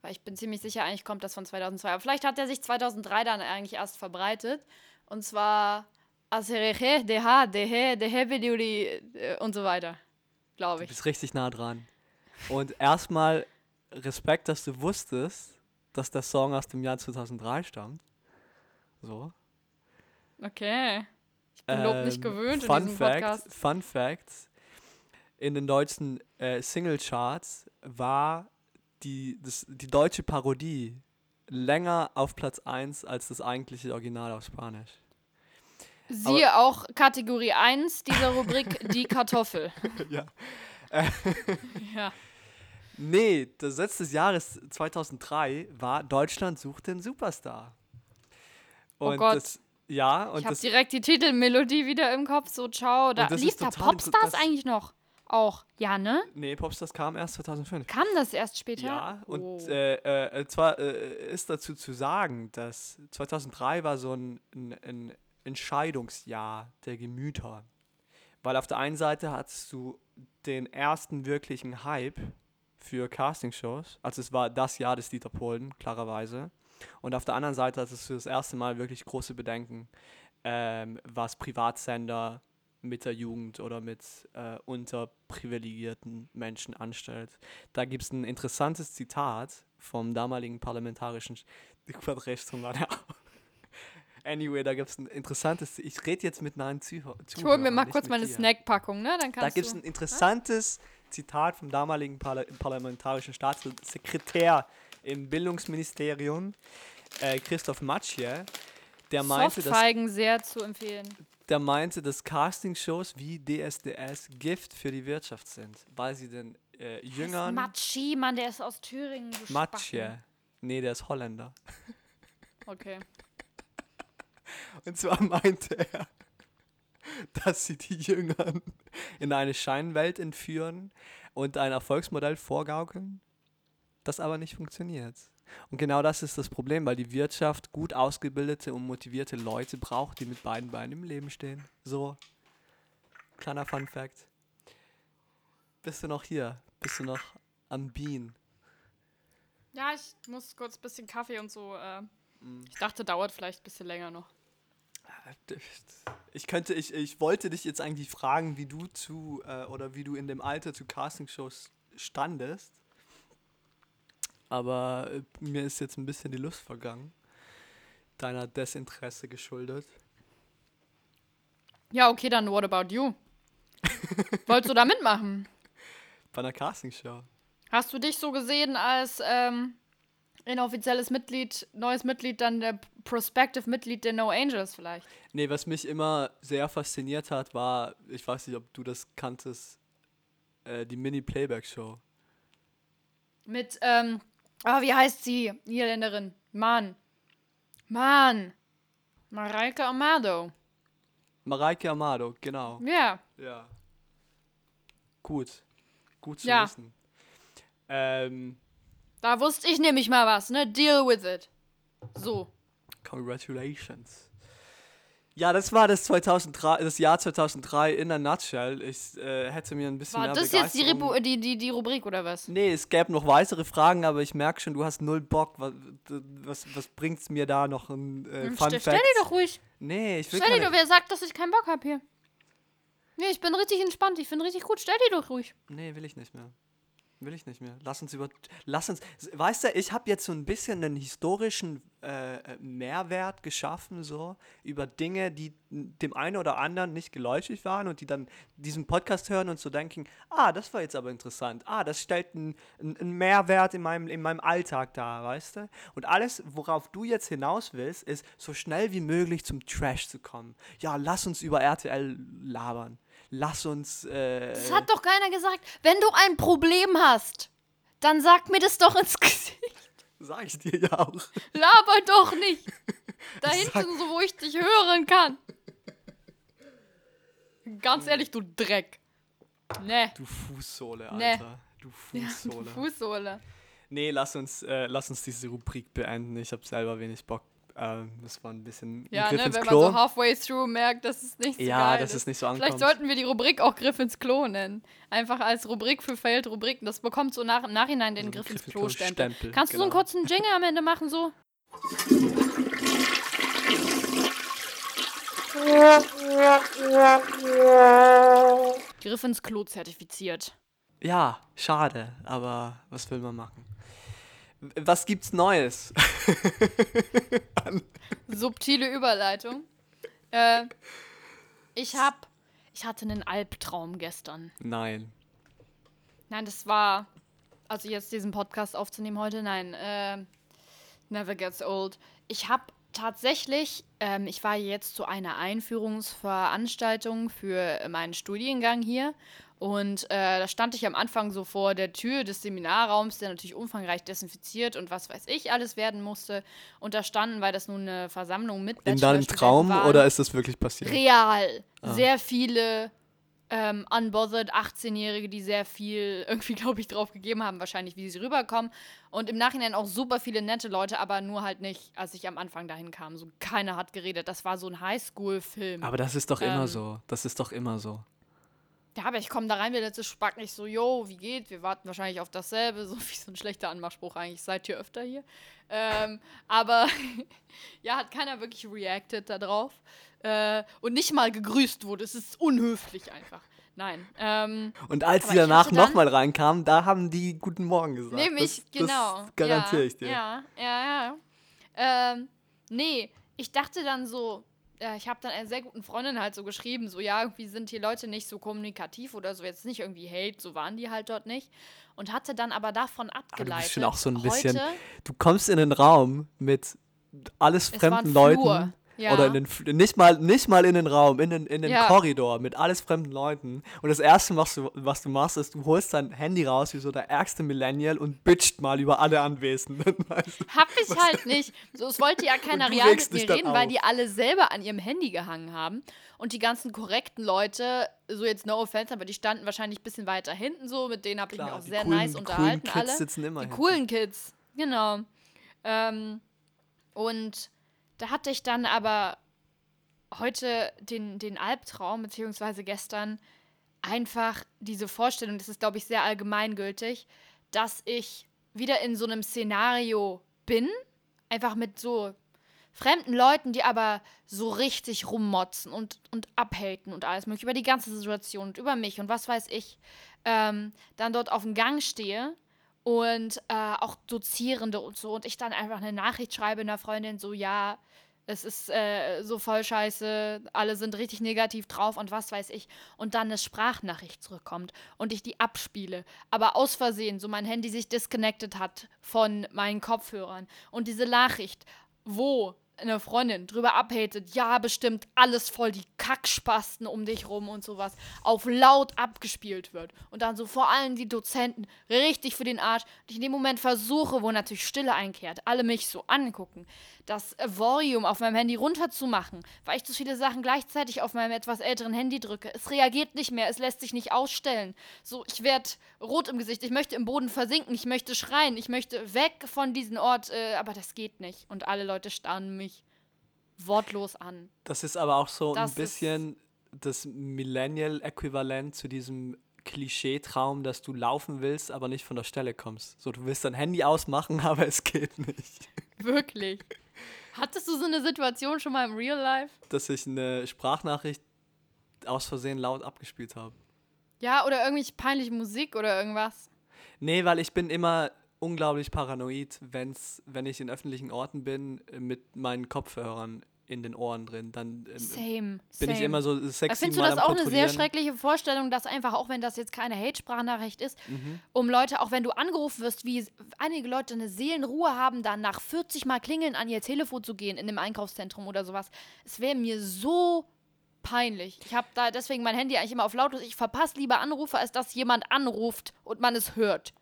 Weil ich bin ziemlich sicher, eigentlich kommt das von 2002. Aber vielleicht hat der sich 2003 dann eigentlich erst verbreitet. Und zwar Asereche, Deha, Dehe, Dehebediuli äh, und so weiter. Glaube Du ich. bist richtig nah dran. Und erstmal Respekt, dass du wusstest, dass der Song aus dem Jahr 2003 stammt. So. Okay. Ich bin Lob nicht Ähm, gewöhnt in Fun diesem Fact, Podcast. Fun Fact: In den deutschen äh, Singlecharts war die, das, die deutsche Parodie länger auf Platz 1 als das eigentliche Original auf Spanisch. Siehe auch Kategorie 1 dieser Rubrik, die Kartoffel. ja. Ja. Nee, der Satz des Jahres 2003 war Deutschland sucht den Superstar. Oh Und Gott. Das, ja, und Ich habe direkt die Titelmelodie wieder im Kopf, so ciao. Da, lief da Popstars eigentlich noch? Auch, ja, ne? nee, Popstars kam erst 2005. Kam das erst später? Ja, und Oh. äh, äh, zwar äh, ist dazu zu sagen, dass 2003 war so ein, ein, ein Entscheidungsjahr der Gemüter. Weil auf der einen Seite hattest du den ersten wirklichen Hype für Castingshows. Also es war das Jahr des Dieter Polen, klarerweise. Und auf der anderen Seite hattest du das erste Mal wirklich große Bedenken, ähm, was Privatsender mit der Jugend oder mit äh, unterprivilegierten Menschen anstellt. Da gibt es ein interessantes Zitat vom damaligen parlamentarischen. Augen. Anyway, da gibt es ein interessantes. Ich rede jetzt mit neuen Zuhörern. ich hole mir mal kurz meine Snackpackung, ne? Dann Da gibt es ein interessantes Zitat vom damaligen Parla parlamentarischen Staatssekretär im Bildungsministerium, äh, Christoph Matschje, der meinte, dass sehr zu empfehlen. der meinte, dass Castingshows wie DSDS Gift für die Wirtschaft sind, weil sie den äh, Jüngern Matschi, Mann, der ist aus Thüringen. du Matschje, nee, der ist Holländer. Okay. Und zwar meinte er, dass sie die Jüngern in eine Scheinwelt entführen und ein Erfolgsmodell vorgaukeln, das aber nicht funktioniert. Und genau das ist das Problem, weil die Wirtschaft gut ausgebildete und motivierte Leute braucht, die mit beiden Beinen im Leben stehen. So, kleiner Fun Fact. Bist du noch hier? Bist du noch am Bean? Ja, ich muss kurz ein bisschen Kaffee und so. Äh, Mm. ich dachte, dauert vielleicht ein bisschen länger noch. Ich könnte, ich, ich wollte dich jetzt eigentlich fragen, wie du zu äh, oder wie du in dem Alter zu Castingshows standest. Aber äh, mir ist jetzt ein bisschen die Lust vergangen. Deiner Desinteresse geschuldet. Ja, okay, dann what about you? Wolltest du da mitmachen? Bei einer Castingshow. Hast du dich so gesehen als ähm, inoffizielles Mitglied, neues Mitglied, dann der Prospective Mitglied der No Angels vielleicht? Nee, was mich immer sehr fasziniert hat, war, ich weiß nicht, ob du das kanntest, äh, die Mini-Playback-Show. Mit, ähm, ah, wie heißt sie? Niederländerin. Mann. Mann. Mareike Amado. Mareike Amado, genau. Ja. Ja. Gut. Gut zu Ja. wissen. Ähm, Da wusste ich nämlich mal was, ne? Deal with it. So. Congratulations. Ja, das war das 2003, das Jahr 2003 in a nutshell. Ich äh, hätte mir ein bisschen War mehr das jetzt die, die, die, die Rubrik oder was? Nee, es gäbe noch weitere Fragen, aber ich merke schon, du hast null Bock. Was, was, was bringt's mir da noch ein äh, Fun Stell, Fact? stell die doch ruhig. Nee, ich will Stell keine, doch, wer sagt, dass ich keinen Bock hab hier? Nee, ich bin richtig entspannt. Ich finde richtig gut. Stell die doch ruhig. Nee, will ich nicht mehr. Will ich nicht mehr. Lass uns über. Lass uns. Weißt du, ich habe jetzt so ein bisschen einen historischen äh, äh, Mehrwert geschaffen, so über Dinge, die dem einen oder anderen nicht geläufig waren und die dann diesen Podcast hören und so denken: Ah, das war jetzt aber interessant. Ah, das stellt einen einen Mehrwert in meinem, in meinem Alltag dar, weißt du? Und alles, worauf du jetzt hinaus willst, ist, so schnell wie möglich zum Trash zu kommen. Ja, lass uns über RTL labern. Lass uns. Äh, Das hat doch keiner gesagt. Wenn du ein Problem hast, dann sag mir das doch ins Gesicht. Sag ich dir ja auch. Laber doch nicht. Da Ich hinten, so wo ich dich hören kann. Ganz ehrlich, du Dreck. Ne. Du Fußsohle, Nee. Alter. Du Fußsohle. Fußsohle. nee, lass uns, äh, lass uns diese Rubrik beenden. Ich habe selber wenig Bock. Ähm, das war ein bisschen ein Ja, Griff ne, ins wenn man so halfway through merkt, dass es nicht so ja, geil dass es nicht so Vielleicht ankommt. sollten wir die Rubrik auch Griff ins Klo nennen. Einfach als Rubrik für Failed Rubriken. Das bekommt so nach, im Nachhinein den So ein Griff ins Griff ins Klo Stempel. Stempel, Kannst du so einen genau. kurzen Jingle am Ende machen, so? Griff ins Klo zertifiziert. Ja, schade, aber was will man machen? Was gibt's Neues? Subtile Überleitung. Äh, ich hab. Ich hatte einen Albtraum gestern. Nein. Nein, das war. Also jetzt diesen Podcast aufzunehmen heute, nein. Äh, never gets old. Ich habe tatsächlich, ähm, ich war jetzt zu einer Einführungsveranstaltung für meinen Studiengang hier. Und äh, da stand ich am Anfang so vor der Tür des Seminarraums, der natürlich umfangreich desinfiziert und was weiß ich alles werden musste. Und da standen, weil das nun eine Versammlung mit In deinem Traum waren, oder ist das wirklich passiert? real sehr viele ähm, unbothered 18-Jährige, die sehr viel irgendwie, glaube ich, drauf gegeben haben, wahrscheinlich, wie sie rüberkommen. Und im Nachhinein auch super viele nette Leute, aber nur halt nicht, als ich am Anfang dahin kam. So keiner hat geredet. Das war so ein Highschool-Film. Aber das ist doch immer Ähm, so. Das ist doch immer so. Ja, aber ich komme da rein, wie letzte Spack nicht so, yo, wie geht? Wir warten wahrscheinlich auf dasselbe, so wie so ein schlechter Anmachspruch eigentlich. Seid ihr öfter hier? Ähm, aber ja, hat keiner wirklich reacted darauf. Äh, und nicht mal gegrüßt wurde. Es ist unhöflich einfach. Nein. Ähm, Und als ich danach nochmal reinkamen, da haben die Guten Morgen gesagt. Nämlich, das, genau. Das garantiere ja, ich dir. Ja, ja, ja. Ähm, nee, ich dachte dann so, äh, ich habe dann einer sehr guten Freundin halt so geschrieben, so, ja, irgendwie sind hier Leute nicht so kommunikativ oder so, jetzt nicht irgendwie Hate, so waren die halt dort nicht. Und hatte dann aber davon Aber abgeleitet. du bist schon auch so ein bisschen. Heute, Du kommst in einen Raum mit alles fremden Flur, Leuten. Ja. Oder in den, nicht, mal, nicht mal in den Raum, in den, in den Ja. Korridor mit alles fremden Leuten. Und das Erste, was du, was du machst, ist, du holst dein Handy raus wie so der ärgste Millennial und bitcht mal über alle Anwesenden. Weißt du? Hab ich halt nicht. So, es wollte ja keiner real mit mir reden, weil die alle selber an ihrem Handy gehangen haben. Und die ganzen korrekten Leute, so jetzt no offense, aber die standen wahrscheinlich ein bisschen weiter hinten so. Mit denen habe ich mich auch sehr coolen- nice die unterhalten. coolen Kids alle. sitzen immer Die hinten. coolen Kids, genau. Ähm, und da hatte ich dann aber heute den, den Albtraum, beziehungsweise gestern, einfach diese Vorstellung, das ist, glaube ich, sehr allgemeingültig, dass ich wieder in so einem Szenario bin, einfach mit so fremden Leuten, die aber so richtig rummotzen und, und abhaten und alles mögliche über die ganze Situation und über mich und was weiß ich, ähm, dann dort auf dem Gang stehe und äh, auch Dozierende und so und ich dann einfach eine Nachricht schreibe einer Freundin so, ja, es ist äh, so voll scheiße, alle sind richtig negativ drauf und was weiß ich. Und dann eine Sprachnachricht zurückkommt und ich die abspiele, aber aus Versehen so mein Handy sich disconnected hat von meinen Kopfhörern. Und diese Nachricht, wo eine Freundin drüber abhatet, ja, bestimmt alles voll die Kackspasten um dich rum und sowas, auf laut abgespielt wird. Und dann so vor allem die Dozenten richtig für den Arsch. Und ich in dem Moment versuche, wo natürlich Stille einkehrt, alle mich so angucken, das Volume auf meinem Handy runterzumachen, weil ich zu viele Sachen gleichzeitig auf meinem etwas älteren Handy drücke. Es reagiert nicht mehr, es lässt sich nicht ausstellen. So, ich werde rot im Gesicht, ich möchte im Boden versinken, ich möchte schreien, ich möchte weg von diesem Ort, äh, aber das geht nicht. Und alle Leute starren mich wortlos an. Das ist aber auch so Das ein bisschen das Millennial-Äquivalent zu diesem Klischee-Traum, dass du laufen willst, aber nicht von der Stelle kommst. So, du willst dein Handy ausmachen, aber es geht nicht. Wirklich. Hattest du so eine Situation schon mal im Real Life? Dass ich eine Sprachnachricht aus Versehen laut abgespielt habe. Ja, oder irgendwelche peinliche Musik oder irgendwas? Nee, weil ich bin immer unglaublich paranoid, wenn's, wenn ich in öffentlichen Orten bin, mit meinen Kopfhörern in den Ohren drin. Dann ähm, Same. bin ich same. immer so sexy Findest du das auch eine sehr schreckliche Vorstellung, dass einfach, auch wenn das jetzt keine Hate-Sprachnachricht ist, Mhm. um Leute, auch wenn du angerufen wirst, wie einige Leute eine Seelenruhe haben, dann nach 40 Mal klingeln an ihr Telefon zu gehen in einem Einkaufszentrum oder sowas. Es wäre mir so peinlich. Ich habe da deswegen mein Handy eigentlich immer auf lautlos. Ich verpasse lieber Anrufe, als dass jemand anruft und man es hört.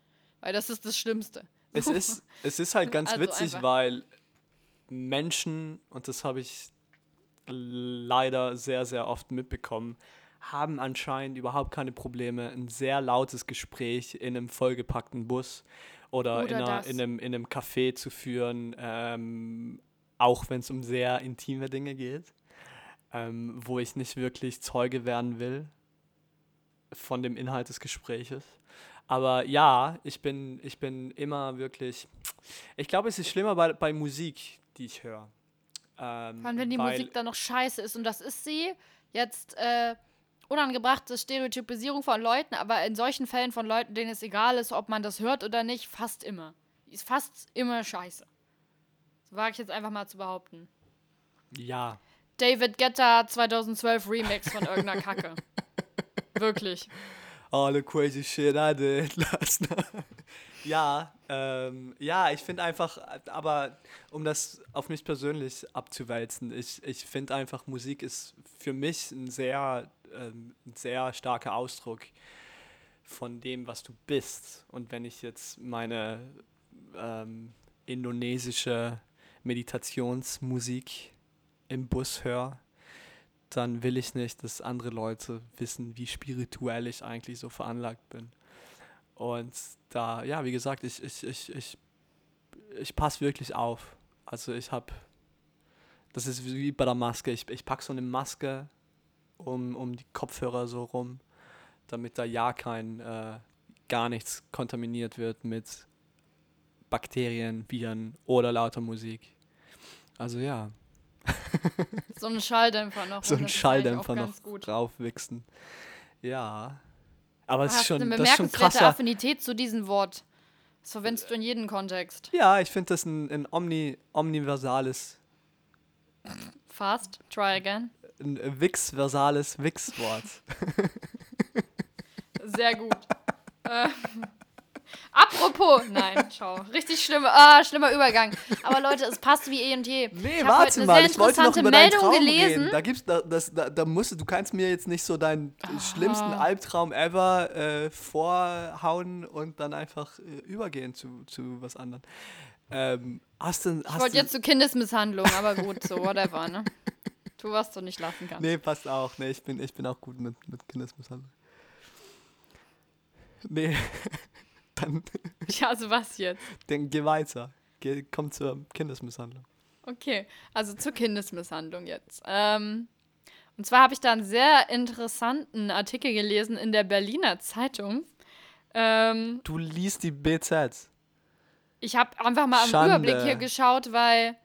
Weil das ist das Schlimmste. Es ist, es ist halt ganz Also witzig, einfach- weil Menschen, und das habe ich leider sehr, sehr oft mitbekommen, haben anscheinend überhaupt keine Probleme, ein sehr lautes Gespräch in einem vollgepackten Bus oder, Oder in, einer, in, einem, in einem Café zu führen, ähm, auch wenn es um sehr intime Dinge geht, ähm, wo ich nicht wirklich Zeuge werden will von dem Inhalt des Gespräches. Aber ja, ich bin, ich bin immer wirklich. Ich glaube, es ist schlimmer bei, bei Musik, die ich höre. Ähm, Vor allem, wenn die Musik dann noch scheiße ist. Und das ist sie. Jetzt äh, unangebrachte Stereotypisierung von Leuten, aber in solchen Fällen von Leuten, denen es egal ist, ob man das hört oder nicht, fast immer. Ist fast immer scheiße. So wage ich jetzt einfach mal zu behaupten. Ja, David Guetta 2012 Remix von irgendeiner Kacke. Wirklich. all the crazy shit I did last night. Ja, ähm, ja, ich finde einfach, aber um das auf mich persönlich abzuwälzen, ich, ich finde einfach, Musik ist für mich ein sehr, ähm, ein sehr starker Ausdruck von dem, was du bist. Und wenn ich jetzt meine ähm, indonesische Meditationsmusik im Bus höre, dann will ich nicht, dass andere Leute wissen, wie spirituell ich eigentlich so veranlagt bin. Und da, ja, wie gesagt, ich, ich, ich, ich, ich passe wirklich auf. Also ich habe, das ist wie bei der Maske, ich, ich packe so eine Maske um, um die Kopfhörer so rum, damit da ja kein, äh, gar nichts kontaminiert wird mit Bakterien, Viren oder lauter Musik. Also ja, So ein Schalldämpfer noch. so ein Schalldämpfer noch draufwichsen. Ja. Aber es ist hast schon, eine das ist schon krasser. Affinität zu diesem Wort. Das verwendest du in jedem Kontext. Ja, ich finde das ein, ein omni, omniversales, Fast. Try again. ein Wix-versales Wix-Wort. Sehr gut. äh, apropos, nein, schau, richtig schlimme, ah, schlimmer Übergang. Aber Leute, es passt wie eh und je. Nee, ich warte heute mal, sehr ich wollte noch über deinen Meldung Traum gelesen. reden. Da gibt's, da, das, da, da musst du, du kannst mir jetzt nicht so deinen schlimmsten Albtraum ever äh, vorhauen und dann einfach äh, übergehen zu, zu was anderem. Ähm, hast du, Ich hast wollte du, jetzt zu Kindesmisshandlung, aber gut, so whatever, ne? Tu, was du nicht lassen kannst. Nee, passt auch. Nee, ich bin, ich bin auch gut mit, mit Kindesmisshandlung. Nee, dann, Ja, also was jetzt? dann geh weiter. Geh, komm zur Kindesmisshandlung. Okay, also zur Kindesmisshandlung jetzt. Ähm, und zwar habe ich da einen sehr interessanten Artikel gelesen in der Berliner Zeitung. Ähm, Du liest die BZ. Ich habe einfach mal Schande. Überblick hier geschaut, weil.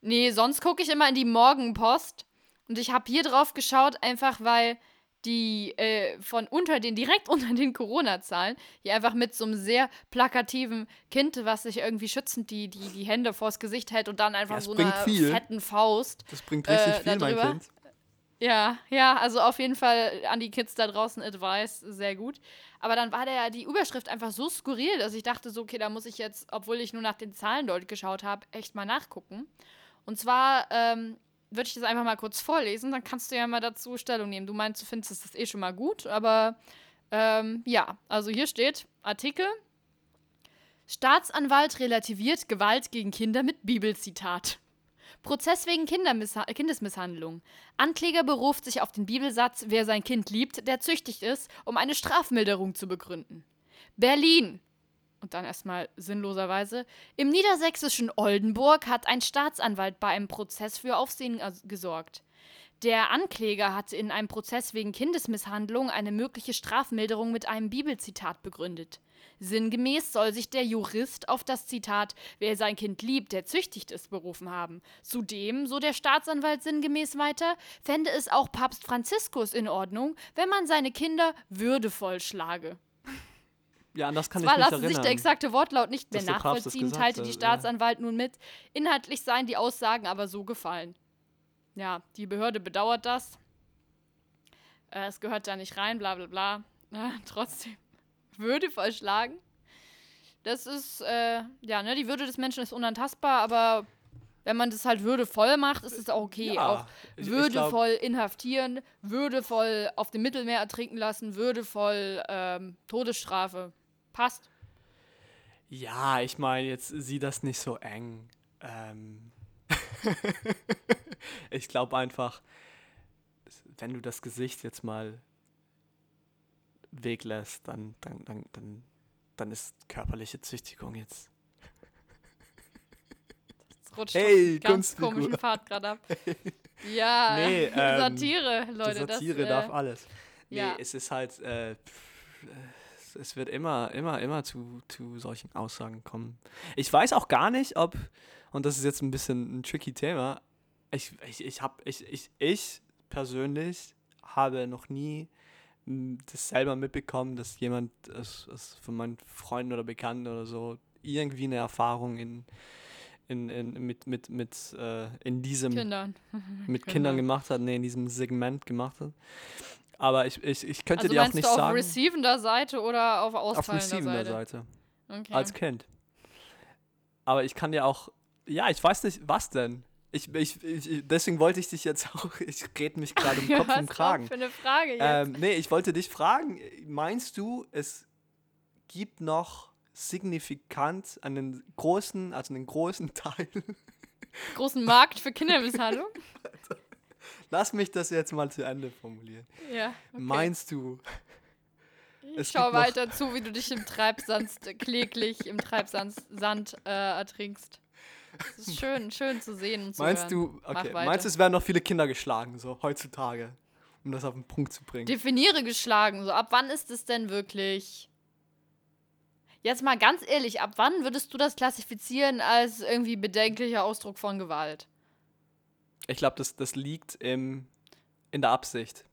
Nee, sonst gucke ich immer in die Morgenpost. Und ich habe hier drauf geschaut, einfach weil die äh, von unter den, direkt unter den Corona-Zahlen, hier einfach mit so einem sehr plakativen Kind, was sich irgendwie schützend die, die, die Hände vors Gesicht hält und dann einfach Ja, so einer viel. fetten Faust. Das bringt richtig Äh, viel, mein darüber? Kind. Ja, ja, also auf jeden Fall an die Kids da draußen Advice, sehr gut. Aber dann war der die Überschrift einfach so skurril, dass ich dachte so, okay, da muss ich jetzt, obwohl ich nur nach den Zahlen dort geschaut habe, echt mal nachgucken. Und zwar ähm, würde ich das einfach mal kurz vorlesen, dann kannst du ja mal dazu Stellung nehmen. Du meinst, du findest das eh schon mal gut, aber ähm, ja, also hier steht Artikel. Staatsanwalt relativiert Gewalt gegen Kinder mit Bibelzitat. Prozess wegen Kindesmisshandlung. Ankläger beruft sich auf den Bibelsatz, wer sein Kind liebt, der züchtig ist, um eine Strafmilderung zu begründen. Berlin. Und dann erstmal sinnloserweise. Im niedersächsischen Oldenburg hat ein Staatsanwalt bei einem Prozess für Aufsehen gesorgt. Der Ankläger hatte in einem Prozess wegen Kindesmisshandlung eine mögliche Strafmilderung mit einem Bibelzitat begründet. Sinngemäß soll sich der Jurist auf das Zitat Wer sein Kind liebt, der züchtigt ist, berufen haben. Zudem, so der Staatsanwalt sinngemäß weiter, fände es auch Papst Franziskus in Ordnung, wenn man seine Kinder würdevoll schlage. Ja, an das kann Zwar ich mich lassen sich der exakte Wortlaut nicht mehr nachvollziehen, teilte die ja. Staatsanwalt nun mit. Inhaltlich seien die Aussagen aber so gefallen. Ja, die Behörde bedauert das. Äh, es gehört da nicht rein, bla bla bla. Äh, trotzdem, Würde schlagen. Das ist, äh, ja, ne, die Würde des Menschen ist unantastbar, aber wenn man das halt würdevoll macht, ist es auch okay. Ja, auch ich- ich würdevoll inhaftieren, würdevoll auf dem Mittelmeer ertrinken lassen, würdevoll ähm, Todesstrafe. Passt. Ja, ich meine, jetzt sieh das nicht so eng. Ähm ich glaube einfach, wenn du das Gesicht jetzt mal weglässt, dann, dann, dann, dann, dann ist körperliche Züchtigung jetzt. Das rutscht Hey, ganz Kunstfigur. komischen Pfad gerade ab. Ja, Nee, ähm, Satire, Leute. Die Satire das, darf äh, alles. Nee, ja. es ist halt, äh, pff, es- es wird immer, immer, immer zu, zu solchen Aussagen kommen. Ich weiß auch gar nicht, ob, und das ist jetzt ein bisschen ein tricky Thema, ich, ich, ich habe, ich, ich, ich persönlich habe noch nie m, das selber mitbekommen, dass jemand es, es von meinen Freunden oder Bekannten oder so irgendwie eine Erfahrung in, in, in, mit, mit, mit äh, in diesem Kindern. mit Genau. Kindern gemacht hat, nee, in diesem Segment gemacht hat. Aber ich, ich, ich könnte Also dir auch nicht du auf sagen, receivender Seite oder auf auf austeilender receivender Seite? Seite, Okay. als Kind. Aber ich kann dir auch, ja, ich weiß nicht, was denn? Ich, ich, ich, deswegen wollte ich dich jetzt auch, ich rede mich gerade im Ja, Kopf und kommt Kragen. für eine Frage jetzt? Ähm, nee, ich wollte dich fragen, meinst du, es gibt noch signifikant einen großen, also einen großen Teil, Großen Markt für Kindermisshandlung? Lass mich das jetzt mal zu Ende formulieren. ja. Okay. Meinst du, ich es schau weiter zu, wie du dich im Treibsand kläglich im Treibsand Sand, äh, ertrinkst. Das ist schön, schön zu sehen und zu Meinst hören. du, okay, meinst du, es werden noch viele Kinder geschlagen, so heutzutage, um das auf den Punkt zu bringen? Definiere geschlagen. So, ab wann ist es denn wirklich? Jetzt mal ganz ehrlich, ab wann würdest du das klassifizieren als irgendwie bedenklicher Ausdruck von Gewalt? Ich glaube, das, das liegt im, in der Absicht.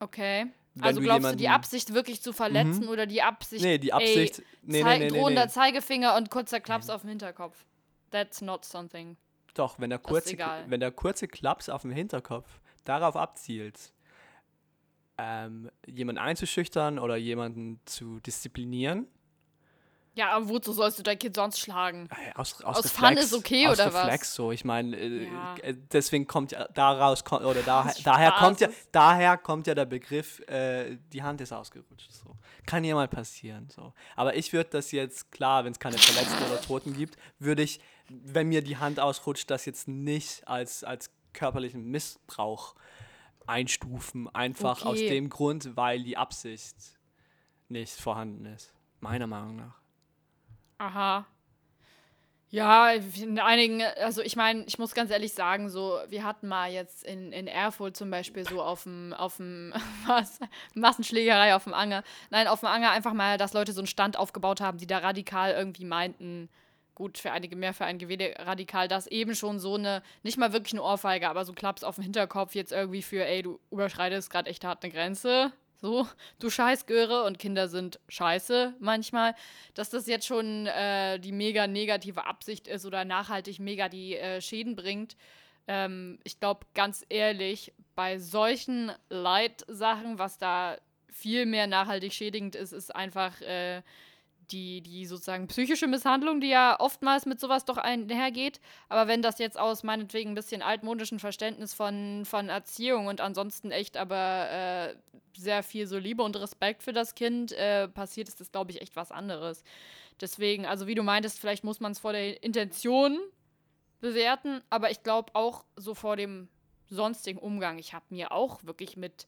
Okay. Wenn also du glaubst du die Absicht wirklich zu verletzen Mhm. oder die Absicht. Nee, die Absicht. Zei nee, nee, nee, drohender nee. Zeigefinger und kurzer Klaps auf dem Hinterkopf. That's not something. Doch, wenn der, kurze, wenn der kurze Klaps auf dem Hinterkopf darauf abzielt, ähm, jemanden einzuschüchtern oder jemanden zu disziplinieren, Ja, aber wozu sollst du dein Kind sonst schlagen? äh, aus, aus, Aus Reflex, Fun ist okay, aus oder was? Reflex so. Ich meine, äh, Ja. äh, deswegen kommt ja daraus oder da, Aus daher kommt ja daher kommt ja der Begriff, äh, die Hand ist ausgerutscht. So kann ja mal passieren. So, aber ich würde das jetzt klar, wenn es keine Verletzten oder Toten gibt, würde ich, wenn mir die Hand ausrutscht, das jetzt nicht als als körperlichen Missbrauch einstufen, einfach aus Okay. dem Grund, weil die Absicht nicht vorhanden ist. Meiner Meinung nach. Aha. Ja, in einigen, also ich meine, ich muss ganz ehrlich sagen, so, wir hatten mal jetzt in, in Erfurt zum Beispiel so auf dem, auf dem, was, Massenschlägerei auf dem Anger. Nein, auf dem Anger einfach mal, dass Leute so einen Stand aufgebaut haben, die da radikal irgendwie meinten, gut, für einige mehr, für einige weniger radikal, dass eben schon so eine, nicht mal wirklich eine Ohrfeige, aber so Klaps auf dem Hinterkopf jetzt irgendwie für, ey, du überschreitest gerade echt hart eine Grenze. So, du Scheißgöre und Kinder sind scheiße manchmal dass das jetzt schon äh, die mega negative Absicht ist oder nachhaltig mega die äh, Schäden bringt. Ähm, ich glaube, ganz ehrlich, bei solchen Leitsachen, was da viel mehr nachhaltig schädigend ist, ist einfach äh, die, die sozusagen psychische Misshandlung, die ja oftmals mit sowas doch einhergeht. Aber wenn das jetzt aus meinetwegen ein bisschen altmodischen Verständnis von, von Erziehung und ansonsten echt aber äh, sehr viel so Liebe und Respekt für das Kind äh, passiert, ist das, glaube ich, echt was anderes. Deswegen, also wie du meintest, vielleicht muss man es vor der Intention bewerten, aber ich glaube auch so vor dem sonstigen Umgang. Ich habe mir auch wirklich mit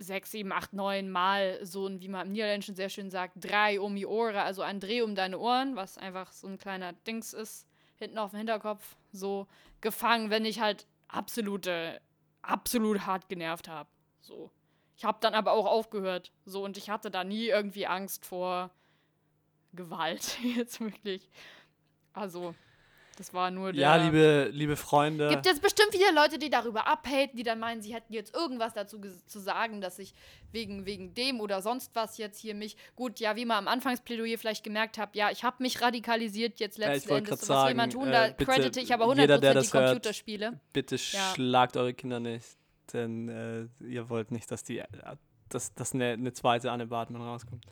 sechs, sieben, acht, neun Mal so ein, wie man im Niederländischen sehr schön sagt, drei um die Ohren, also ein Dreh um deine Ohren, was einfach so ein kleiner Dings ist, hinten auf dem Hinterkopf, so gefangen, wenn ich halt absolute, absolut hart genervt habe. So. Ich habe dann aber auch aufgehört. So, und ich hatte da nie irgendwie Angst vor Gewalt. Jetzt wirklich. Also, Das war nur der. Ja, liebe, liebe Freunde. Gibt jetzt bestimmt wieder Leute, die darüber abhaten, die dann meinen, sie hätten jetzt irgendwas dazu zu sagen, dass ich wegen, wegen dem oder sonst was jetzt hier mich. Gut, ja, wie man am Anfangsplädoyer vielleicht gemerkt habt, ja, ich habe mich radikalisiert jetzt Ja, letzten wollte Endes. was will man sagen, tun? äh, Da bitte, credite ich aber 100% jeder, der die das hört, Computerspiele. Bitte Ja. schlagt eure Kinder nicht, denn äh, ihr wollt nicht, dass die äh, dass, dass eine, eine zweite Anne Bartmann rauskommt.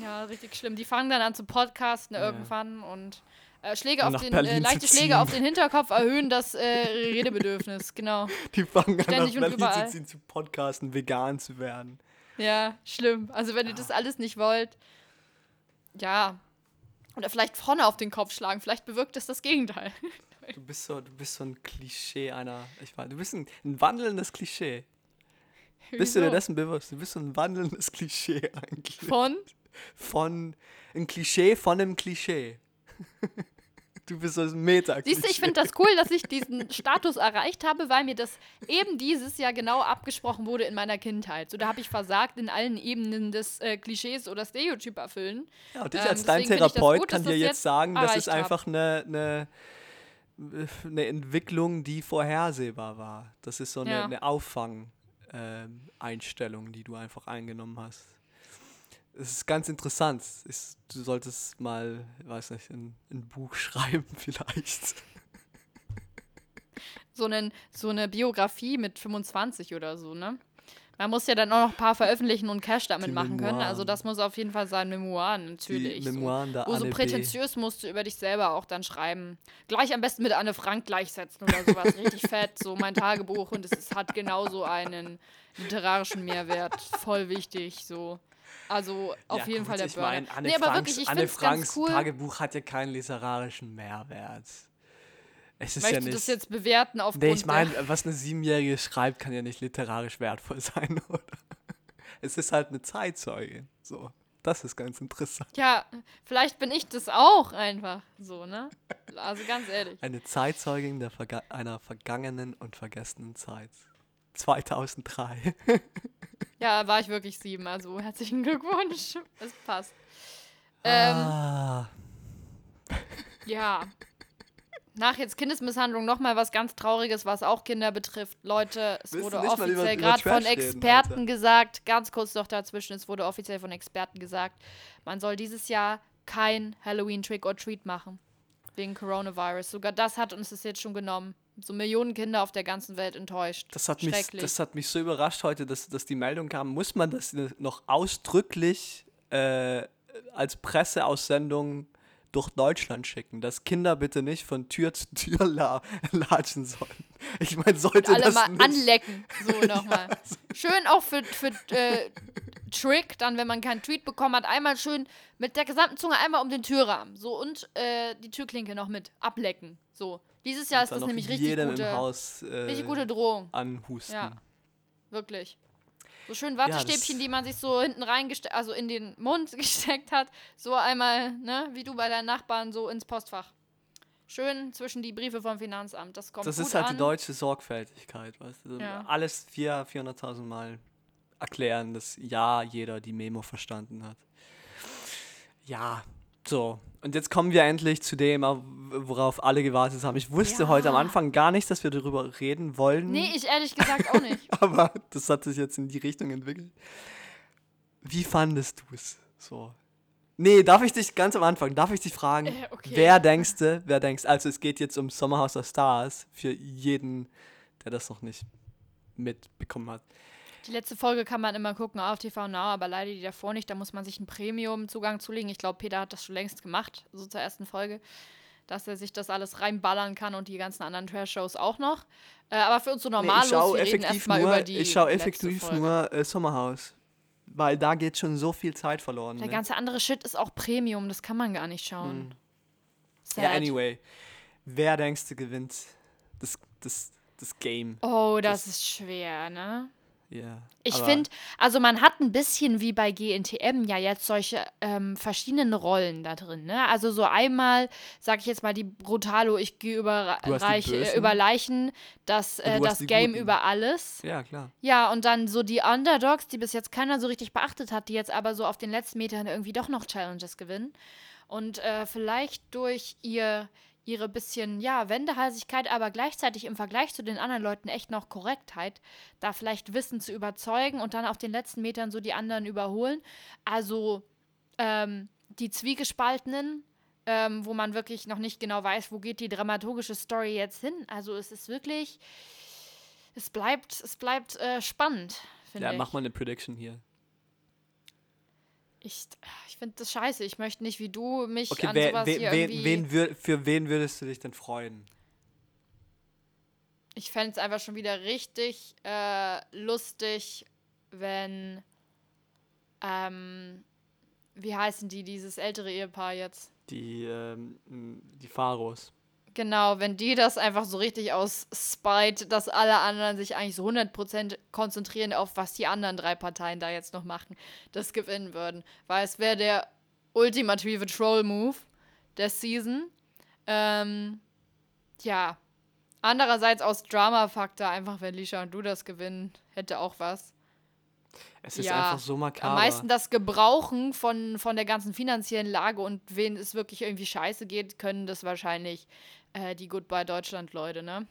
Ja, richtig schlimm. Die fangen dann an zu podcasten Ja. irgendwann und äh, Schläge auf den, äh, leichte. Schläge auf den Hinterkopf erhöhen das äh, Redebedürfnis, genau. Die fangen an, nach Berlin zu ziehen, zu podcasten, vegan zu werden. Ja, schlimm. Also wenn ihr das alles nicht wollt, ja. Oder vielleicht vorne auf den Kopf schlagen, vielleicht bewirkt es das Gegenteil. Du bist so, du bist so ein Klischee einer, ich weiß, du bist ein, ein wandelndes Klischee. Bist du dir Wieso? dessen bewusst? Du bist so ein wandelndes Klischee eigentlich. Von? Von, ein Klischee von einem Klischee. Du bist so ein meta Siehst du, ich finde das cool, dass ich diesen Status erreicht habe, weil mir das eben dieses Jahr genau abgesprochen wurde in meiner Kindheit. So, da habe ich versagt in allen Ebenen des äh, Klischees oder Stereotyp erfüllen. Ja, und ich Ähm, als dein Therapeut gut, kann dir jetzt sagen, das ist einfach eine, eine, eine Entwicklung, die vorhersehbar war. Das ist so eine, Ja. eine Auffang-Einstellung, die du einfach eingenommen hast. Es ist ganz interessant. Ist, du solltest mal, weiß nicht, ein, ein Buch schreiben vielleicht. So, einen, so eine Biografie mit 25 oder so, ne? Man muss ja dann auch noch ein paar veröffentlichen und Cash damit Die machen können. Also Memoiren. das muss auf jeden Fall sein, Memoiren natürlich. Die Memoiren der so. So Anne B. prätentiös musst du über dich selber auch dann schreiben. Gleich am besten mit Anne Frank gleichsetzen oder sowas. Richtig fett, so mein Tagebuch und es ist, hat genauso einen literarischen Mehrwert. Voll wichtig, so. Also auf Ja, jeden gut, Fall der ich Burner. mein, Anne nee, aber Franks, wirklich, ich Anne Franks ganz cool. Tagebuch hat ja keinen literarischen Mehrwert. Es ist Möchtest ja du nicht. das jetzt bewerten aufgrund Nee, ich meine, was eine Siebenjährige schreibt, kann ja nicht literarisch wertvoll sein, oder? Es ist halt eine Zeitzeugin. So, das ist ganz interessant. Ja, vielleicht bin ich das auch einfach so, ne? Also ganz ehrlich. Eine Zeitzeugin der Verga einer vergangenen und vergessenen Zeit. 2003. Ja, war ich wirklich sieben, also herzlichen Glückwunsch. Es passt. Ähm, ah, ja. Nach jetzt Kindesmisshandlung nochmal was ganz Trauriges, was auch Kinder betrifft. Leute, es Willst wurde offiziell gerade von reden, Experten Alter? gesagt, ganz kurz noch dazwischen, es wurde offiziell von Experten gesagt, man soll dieses Jahr kein Halloween Trick or Treat machen. Wegen Coronavirus. Sogar das hat uns das jetzt schon genommen. So Millionen Kinder auf der ganzen Welt enttäuscht. das, hat mich, das hat mich so überrascht heute, dass, dass die Meldung kam. Muss man das noch ausdrücklich äh, als Presseaussendung durch Deutschland schicken, dass Kinder bitte nicht von Tür zu Tür la latschen sollen? Ich meine, sollte alle das mal nicht... anlecken. So nochmal. Schön auch für, für äh, Trick, dann, wenn man keinen Tweet bekommen hat, einmal schön mit der gesamten Zunge einmal um den Türrahmen. So und äh, die Türklinke noch mit ablecken. So. Dieses Jahr ist das nämlich richtig gute, im Haus äh, richtig gute Drohung. anhusten. Ja. Wirklich. So schön Wattestäbchen, das- die man sich so hinten reingesteckt, also in den Mund gesteckt hat. So einmal, ne, wie du bei deinen Nachbarn, so ins Postfach. Schön zwischen die Briefe vom Finanzamt. Das kommt Das gut ist halt an. die deutsche Sorgfältigkeit, weißt du? Ja. Alles 400.000 400.000 Mal erklären, dass ja jeder die Memo verstanden hat. Ja, so. Und jetzt kommen wir endlich zu dem, worauf alle gewartet haben. Ich wusste Ja. heute am Anfang gar nicht, dass wir darüber reden wollen. Nee, ich ehrlich gesagt auch nicht. aber das hat sich jetzt in die Richtung entwickelt. Wie fandest du es? So. Nee, darf ich dich ganz am Anfang, darf ich dich fragen, Äh, okay. wer denkst du, wer denkst, also es geht jetzt um Sommerhaus der Stars für jeden, der das noch nicht mitbekommen hat. Die letzte Folge kann man immer gucken auf TV Now, aber leider die davor nicht. Da muss man sich einen Premium-Zugang zulegen. Ich glaube, Peter hat das schon längst gemacht, so zur ersten Folge, dass er sich das alles reinballern kann und die ganzen anderen Trash-Shows auch noch. Äh, aber für uns so Nee, normallos, ich schaue wir reden effektiv erstmal nur, über die ich schaue effektiv nur äh, Sommerhaus. Weil da geht schon so viel Zeit verloren. Der ne? ganze andere Shit ist auch Premium, das kann man gar nicht schauen. Sad. Ja, anyway. Wer denkst du gewinnt das, das, das Game? Oh, das, Das- ist schwer, ne? Ja. Ich finde, also man hat ein bisschen wie bei GNTM ja jetzt solche ähm, verschiedenen Rollen da drin, ne? Also so einmal, sag ich jetzt mal, die Brutalo, ich gehe über, Reich, äh, über Leichen, das, äh, das Game Guten. über alles. Ja, klar. Ja, und dann so die Underdogs, die bis jetzt keiner so richtig beachtet hat, die jetzt aber so auf den letzten Metern irgendwie doch noch Challenges gewinnen. Und äh, vielleicht durch ihr, ihre bisschen, ja, Wendehalsigkeit, aber gleichzeitig im Vergleich zu den anderen Leuten echt noch Korrektheit, da vielleicht Wissen zu überzeugen und dann auf den letzten Metern so die anderen überholen. Also ähm, die Zwiegespaltenen, ähm, wo man wirklich noch nicht genau weiß, wo geht die dramaturgische Story jetzt hin. Also es ist wirklich, es bleibt, es bleibt äh, spannend, finde Ja, ich. mach mal eine Prediction hier. Ich, ich finde das scheiße. Ich möchte nicht wie du mich Okay, an wer, sowas wen, hier wen, irgendwie... wen wür, für wen würdest du dich denn freuen? Ich fände es einfach schon wieder richtig äh, lustig, wenn. Ähm, wie heißen die, dieses ältere Ehepaar jetzt? Die, ähm, die Pharos. Genau, wenn die das einfach so richtig aus Spite, dass alle anderen sich eigentlich so 100% konzentrieren auf, was die anderen drei Parteien da jetzt noch machen, das gewinnen würden. Weil es wäre der ultimative Troll-Move der Season. Ähm, ja. Andererseits aus Drama-Faktor, einfach wenn Lisha und du das gewinnen, hätte auch was. Es ist Ja, einfach so makaber. Am meisten das Gebrauchen von, von der ganzen finanziellen Lage und wen es wirklich irgendwie scheiße geht, können das wahrscheinlich äh, die Goodbye Deutschland-Leute, ne?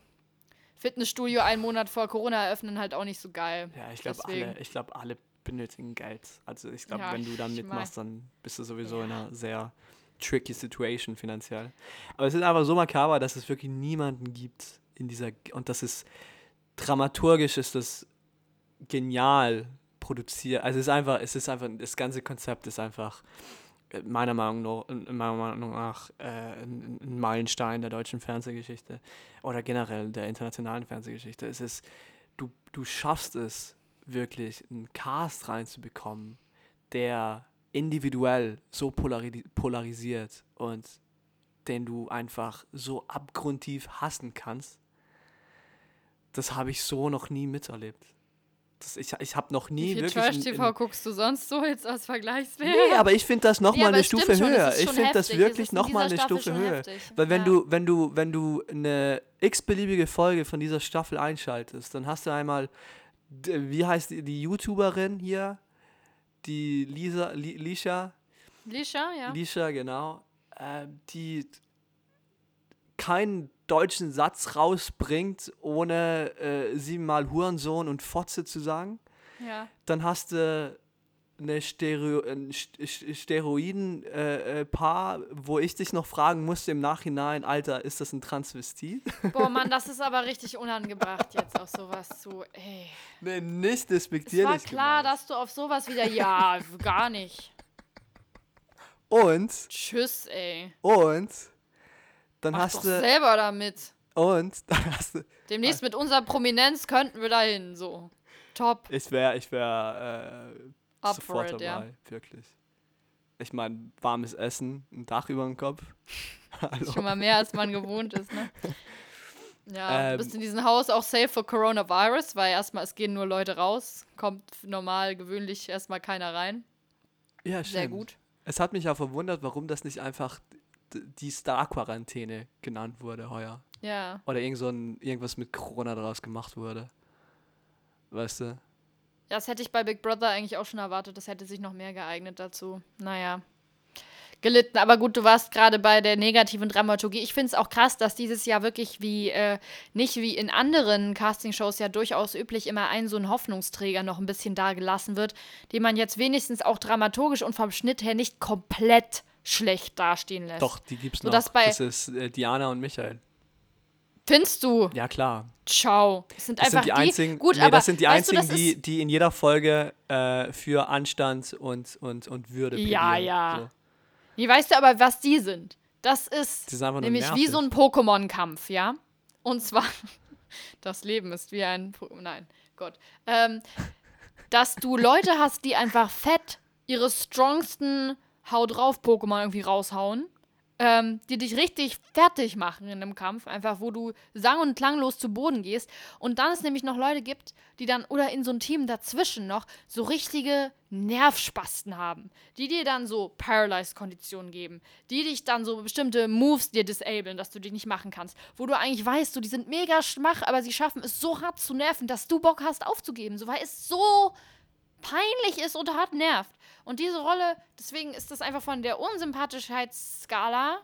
Fitnessstudio einen Monat vor Corona eröffnen halt auch nicht so geil. Ja, ich glaube alle, ich glaube alle benötigen Geld. Also ich glaube, Ja, wenn du dann mitmachst, dann bist du sowieso in Ja. einer sehr tricky Situation finanziell. Aber es ist einfach so makaber, dass es wirklich niemanden gibt in dieser und das ist dramaturgisch ist das genial produziert. Also es ist einfach, es ist einfach, das ganze Konzept ist einfach meiner Meinung nach, meiner Meinung nach äh, ein, ein Meilenstein der deutschen Fernsehgeschichte oder generell der internationalen Fernsehgeschichte. Es ist, du, du schaffst es wirklich, einen Cast reinzubekommen, der individuell so polari polarisiert und den du einfach so abgrundtief hassen kannst. Das habe ich so noch nie miterlebt. Das, ich ich habe noch nie Wie viel wirklich. Trash-TV guckst du sonst so jetzt als Vergleichswert? Nee, aber ich finde das nochmal aber eine Stufe schon, höher. Ich finde das wirklich nochmal eine Staffel Stufe höher. heftig. Weil wenn Ja. du, wenn du, wenn du eine x-beliebige Folge von dieser Staffel einschaltest, dann hast du einmal, wie heißt die, die YouTuberin hier? Die Lisa, Li, Lisha, Lisha, ja. Lisha, genau, äh, die keinen deutschen Satz rausbringt, ohne äh, siebenmal Hurensohn und Fotze zu sagen ja. dann hast du eine Stereo, ein St- St- Steroiden-Paar, äh, Paar, wo ich dich noch fragen musste im Nachhinein, Alter, ist das ein Transvestit? Boah, Mann, das ist aber richtig unangebracht, jetzt auf sowas zu. Ey. nee, nicht Es despektierlich. war klar, gemeint. dass du auf sowas wieder. Ja, gar nicht. Und, Tschüss, ey. und, dann Mach hast du, selber damit. und, dann hast du, Demnächst mit unserer Prominenz könnten wir dahin, so. Top. ich wäre, ich wäre äh, Up sofort for it, dabei, ja. wirklich. Ich meine, warmes Essen, ein Dach über dem Kopf. Schon mal mehr, als man gewohnt ist, ne? Ja, du Ähm, bist in diesem Haus auch safe für Coronavirus, weil erstmal es gehen nur Leute raus, kommt normal, gewöhnlich erstmal keiner rein. Ja, Sehr stimmt. gut. Es hat mich auch verwundert, warum das nicht einfach die Star-Quarantäne genannt wurde heuer. Ja. Oder irgend so ein, irgendwas mit Corona daraus gemacht wurde. Weißt du? Das hätte ich bei Big Brother eigentlich auch schon erwartet. Das hätte sich noch mehr geeignet dazu. Naja. Gelitten. Aber gut, du warst gerade bei der negativen Dramaturgie. Ich finde es auch krass, dass dieses Jahr wirklich wie, äh, nicht wie in anderen Castingshows ja durchaus üblich immer ein so ein Hoffnungsträger noch ein bisschen da gelassen wird, den man jetzt wenigstens auch dramaturgisch und vom Schnitt her nicht komplett schlecht dastehen lässt. Doch, die gibt's So, noch. das ist äh, Diana und Michael. Findest du? Ja, klar. Ciao. Das sind Das einfach sind die einzigen, Gut, nee, aber das sind die du, einzigen, das die, ist- die in jeder Folge äh, für Anstand und, und, und Würde Ja, plädieren. ja. So. Nee, weißt du aber, was die sind? Das ist Die einfach nur nämlich wie nervig. so ein Pokémon-Kampf, ja? Und zwar, das Leben ist wie ein. Po Nein, Gott. Ähm, dass du Leute hast, die einfach fett ihre strongsten Hau drauf Pokémon irgendwie raushauen, ähm, die dich richtig fertig machen in einem Kampf, einfach wo du sang- und klanglos zu Boden gehst. Und dann es nämlich noch Leute gibt, die dann, oder in so ein Team dazwischen noch, so richtige Nervspasten haben, die dir dann so Paralyzed-Konditionen geben, die dich dann so bestimmte Moves dir disablen, dass du die nicht machen kannst, wo du eigentlich weißt, so, die sind mega schwach, aber sie schaffen es so hart zu nerven, dass du Bock hast aufzugeben, so, weil es so peinlich ist und hart nervt. Und diese Rolle, deswegen ist das einfach von der Unsympathischkeitsskala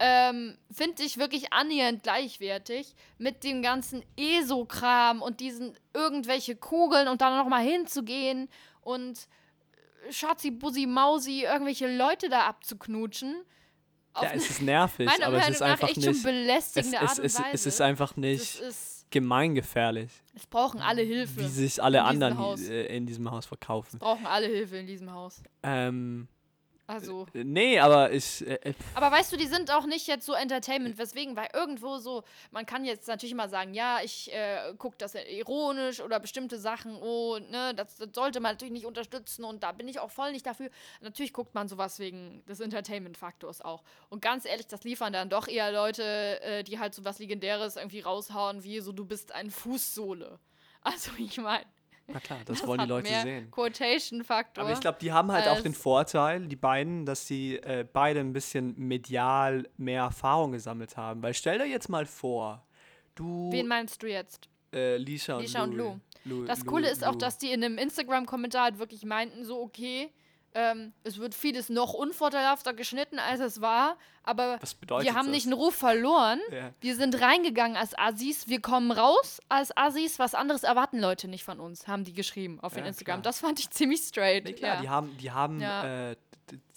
ähm, finde ich wirklich annähernd gleichwertig mit dem ganzen ESO-Kram und diesen irgendwelche Kugeln und dann nochmal hinzugehen und Schatzi, Bussi, Mausi, irgendwelche Leute da abzuknutschen. Ja, es ist nervig, aber es Meinung ist einfach nicht. Es, Art es, es, es ist einfach nicht ist, gemeingefährlich, es brauchen alle Hilfe. wie sich alle in diesem anderen Haus. äh, in diesem Haus verkaufen. brauchen alle Hilfe in diesem Haus. Ähm, Also. nee, aber ich. Äh, äh, Aber weißt du, die sind auch nicht jetzt so Entertainment. Weswegen? Weil irgendwo so, man kann jetzt natürlich immer sagen, ja, ich äh, gucke das ironisch oder bestimmte Sachen, oh, ne, das, das sollte man natürlich nicht unterstützen und da bin ich auch voll nicht dafür. Natürlich guckt man sowas wegen des Entertainment-Faktors auch. Und ganz ehrlich, das liefern dann doch eher Leute, äh, die halt so was Legendäres irgendwie raushauen, wie so, du bist ein Fußsohle. Also ich meine, na klar, das, das wollen die Leute mehr sehen. Quotation-Faktor. Aber ich glaube, die haben halt auch den Vorteil, die beiden, dass sie äh, beide ein bisschen medial mehr Erfahrung gesammelt haben. Weil stell dir jetzt mal vor, du. Wen meinst du jetzt? äh, Lisha und Lisha und. Lou. Lou- Das Lou- Coole ist auch, Lou. dass die in einem Instagram-Kommentar halt wirklich meinten, so okay, ähm, es wird vieles noch unvorteilhafter geschnitten, als es war, aber wir haben das? nicht einen Ruf verloren. Ja. Wir sind reingegangen als Assis, wir kommen raus als Assis, was anderes erwarten Leute nicht von uns, haben die geschrieben auf Ja, Instagram. klar. Das fand ich ziemlich straight. Nee, klar, ja. die haben, die haben, äh,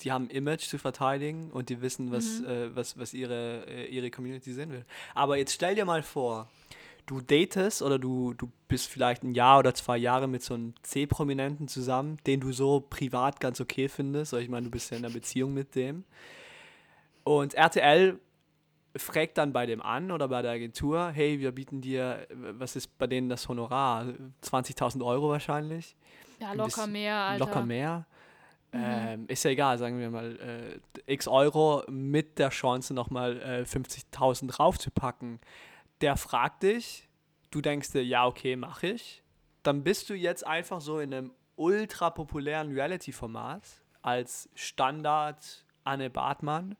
die haben Image zu verteidigen und die wissen, was, Mhm. äh, was, was ihre, äh, ihre Community sehen will. Aber jetzt stell dir mal vor, du datest oder du, du bist vielleicht ein Jahr oder zwei Jahre mit so einem C-Prominenten zusammen, den du so privat ganz okay findest. Ich meine, du bist ja in einer Beziehung mit dem. Und RTL fragt dann bei dem an oder bei der Agentur, hey, wir bieten dir, was ist bei denen das Honorar? 20.000 Euro wahrscheinlich ja, locker mehr, Alter. locker mehr. Mhm. Ähm, ist ja egal, sagen wir mal, äh, x Euro mit der Chance nochmal äh, 50.000 draufzupacken. Der fragt dich, du denkst dir, ja, okay, mach ich. Dann bist du jetzt einfach so in einem ultra populären Reality-Format als Standard Anne Bartmann.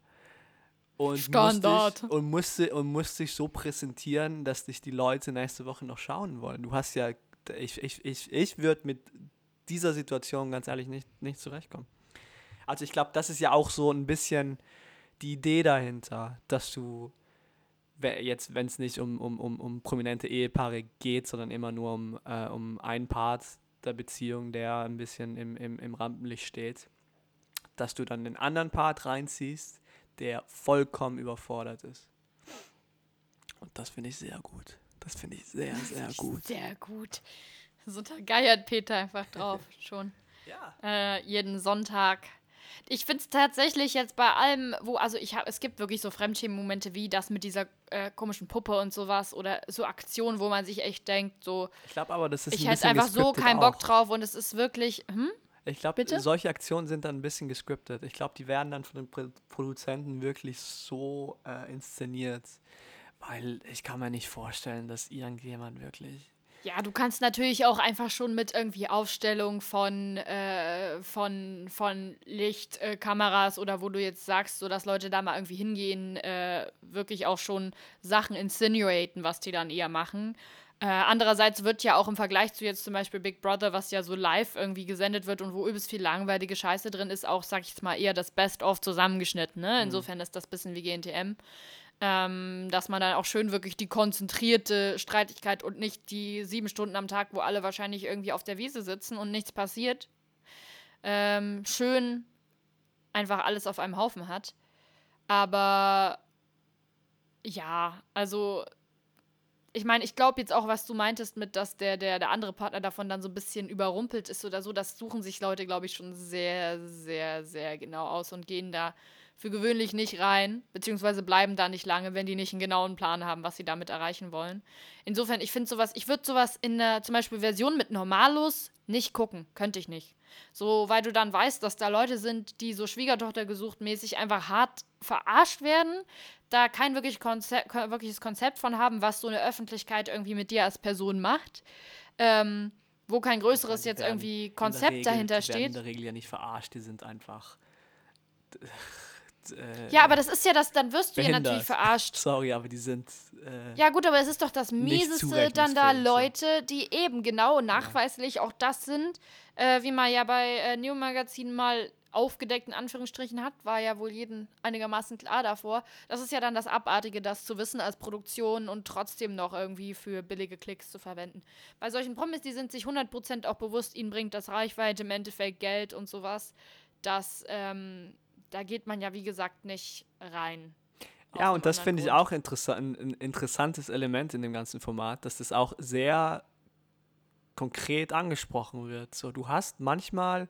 Und Standard. Musst dich, und, musst, di- und musst dich so präsentieren, dass dich die Leute nächste Woche noch schauen wollen. Du hast ja, ich, ich, ich, ich würde mit dieser Situation ganz ehrlich nicht, nicht zurechtkommen. Also ich glaube, das ist ja auch so ein bisschen die Idee dahinter, dass du jetzt, wenn es nicht um, um, um, um prominente Ehepaare geht, sondern immer nur um, äh, um einen Part der Beziehung, der ein bisschen im, im, im Rampenlicht steht, dass du dann den anderen Part reinziehst, der vollkommen überfordert ist. Und das finde ich sehr gut. Das finde ich sehr, sehr gut. Sehr gut. So da geiert Peter einfach drauf schon. Ja. äh, jeden Sonntag. Ich finde es tatsächlich jetzt bei allem, wo, also ich habe, es gibt wirklich so Fremdschämen-Momente wie das mit dieser äh, komischen Puppe und sowas oder so Aktionen, wo man sich echt denkt, so, Ich glaube aber, das ist ich ein hätte einfach so keinen Bock auch. drauf und es ist wirklich, hm? Ich glaube, Bitte? solche Aktionen sind dann ein bisschen gescriptet. Ich glaube, die werden dann von den Pro Produzenten wirklich so äh, inszeniert, weil ich kann mir nicht vorstellen, dass irgendjemand wirklich. Ja, du kannst natürlich auch einfach schon mit irgendwie Aufstellung von, äh, von, von Lichtkameras äh, oder wo du jetzt sagst, so dass Leute da mal irgendwie hingehen, äh, wirklich auch schon Sachen insinuaten, was die dann eher machen. Äh, andererseits wird ja auch im Vergleich zu jetzt zum Beispiel Big Brother, was ja so live irgendwie gesendet wird und wo übelst viel langweilige Scheiße drin ist, auch, sag ich jetzt mal, eher das Best-of zusammengeschnitten. Ne? Insofern ist das bisschen wie GNTM ähm, dass man dann auch schön wirklich die konzentrierte Streitigkeit und nicht die sieben Stunden am Tag, wo alle wahrscheinlich irgendwie auf der Wiese sitzen und nichts passiert, ähm, schön einfach alles auf einem Haufen hat. Aber ja, also ich meine, ich glaube jetzt auch, was du meintest mit, dass der, der, der andere Partner davon dann so ein bisschen überrumpelt ist oder so, das suchen sich Leute, glaube ich, schon sehr, sehr, sehr genau aus und gehen da für gewöhnlich nicht rein, beziehungsweise bleiben da nicht lange, wenn die nicht einen genauen Plan haben, was sie damit erreichen wollen. Insofern, ich finde sowas, ich würde sowas in der zum Beispiel Version mit Normalos nicht gucken, könnte ich nicht. So, weil du dann weißt, dass da Leute sind, die so Schwiegertochter gesucht mäßig einfach hart verarscht werden, da kein wirklich Konzept, wirkliches Konzept von haben, was so eine Öffentlichkeit irgendwie mit dir als Person macht. Ähm, wo kein größeres jetzt irgendwie Konzept Regel- dahinter die werden steht. in der Regel ja nicht verarscht, die sind einfach. Äh, Ja, aber das ist ja das, dann wirst du ja natürlich verarscht. Sorry, aber die sind. Äh, Ja, gut, aber es ist doch das Mieseste, dann da so. Leute, die eben genau nachweislich auch das sind, äh, wie man ja bei äh, Neo Magazin mal aufgedeckt in Anführungsstrichen hat, war ja wohl jedem einigermaßen klar davor. Das ist ja dann das Abartige, das zu wissen als Produktion und trotzdem noch irgendwie für billige Klicks zu verwenden. Bei solchen Promis, die sind sich 100% auch bewusst, ihnen bringt das Reichweite, im Endeffekt Geld und sowas. Das, ähm, da geht man ja wie gesagt nicht rein. Ja, und das finde ich auch interessa ein, ein interessantes Element in dem ganzen Format, dass das auch sehr konkret angesprochen wird. So, du hast manchmal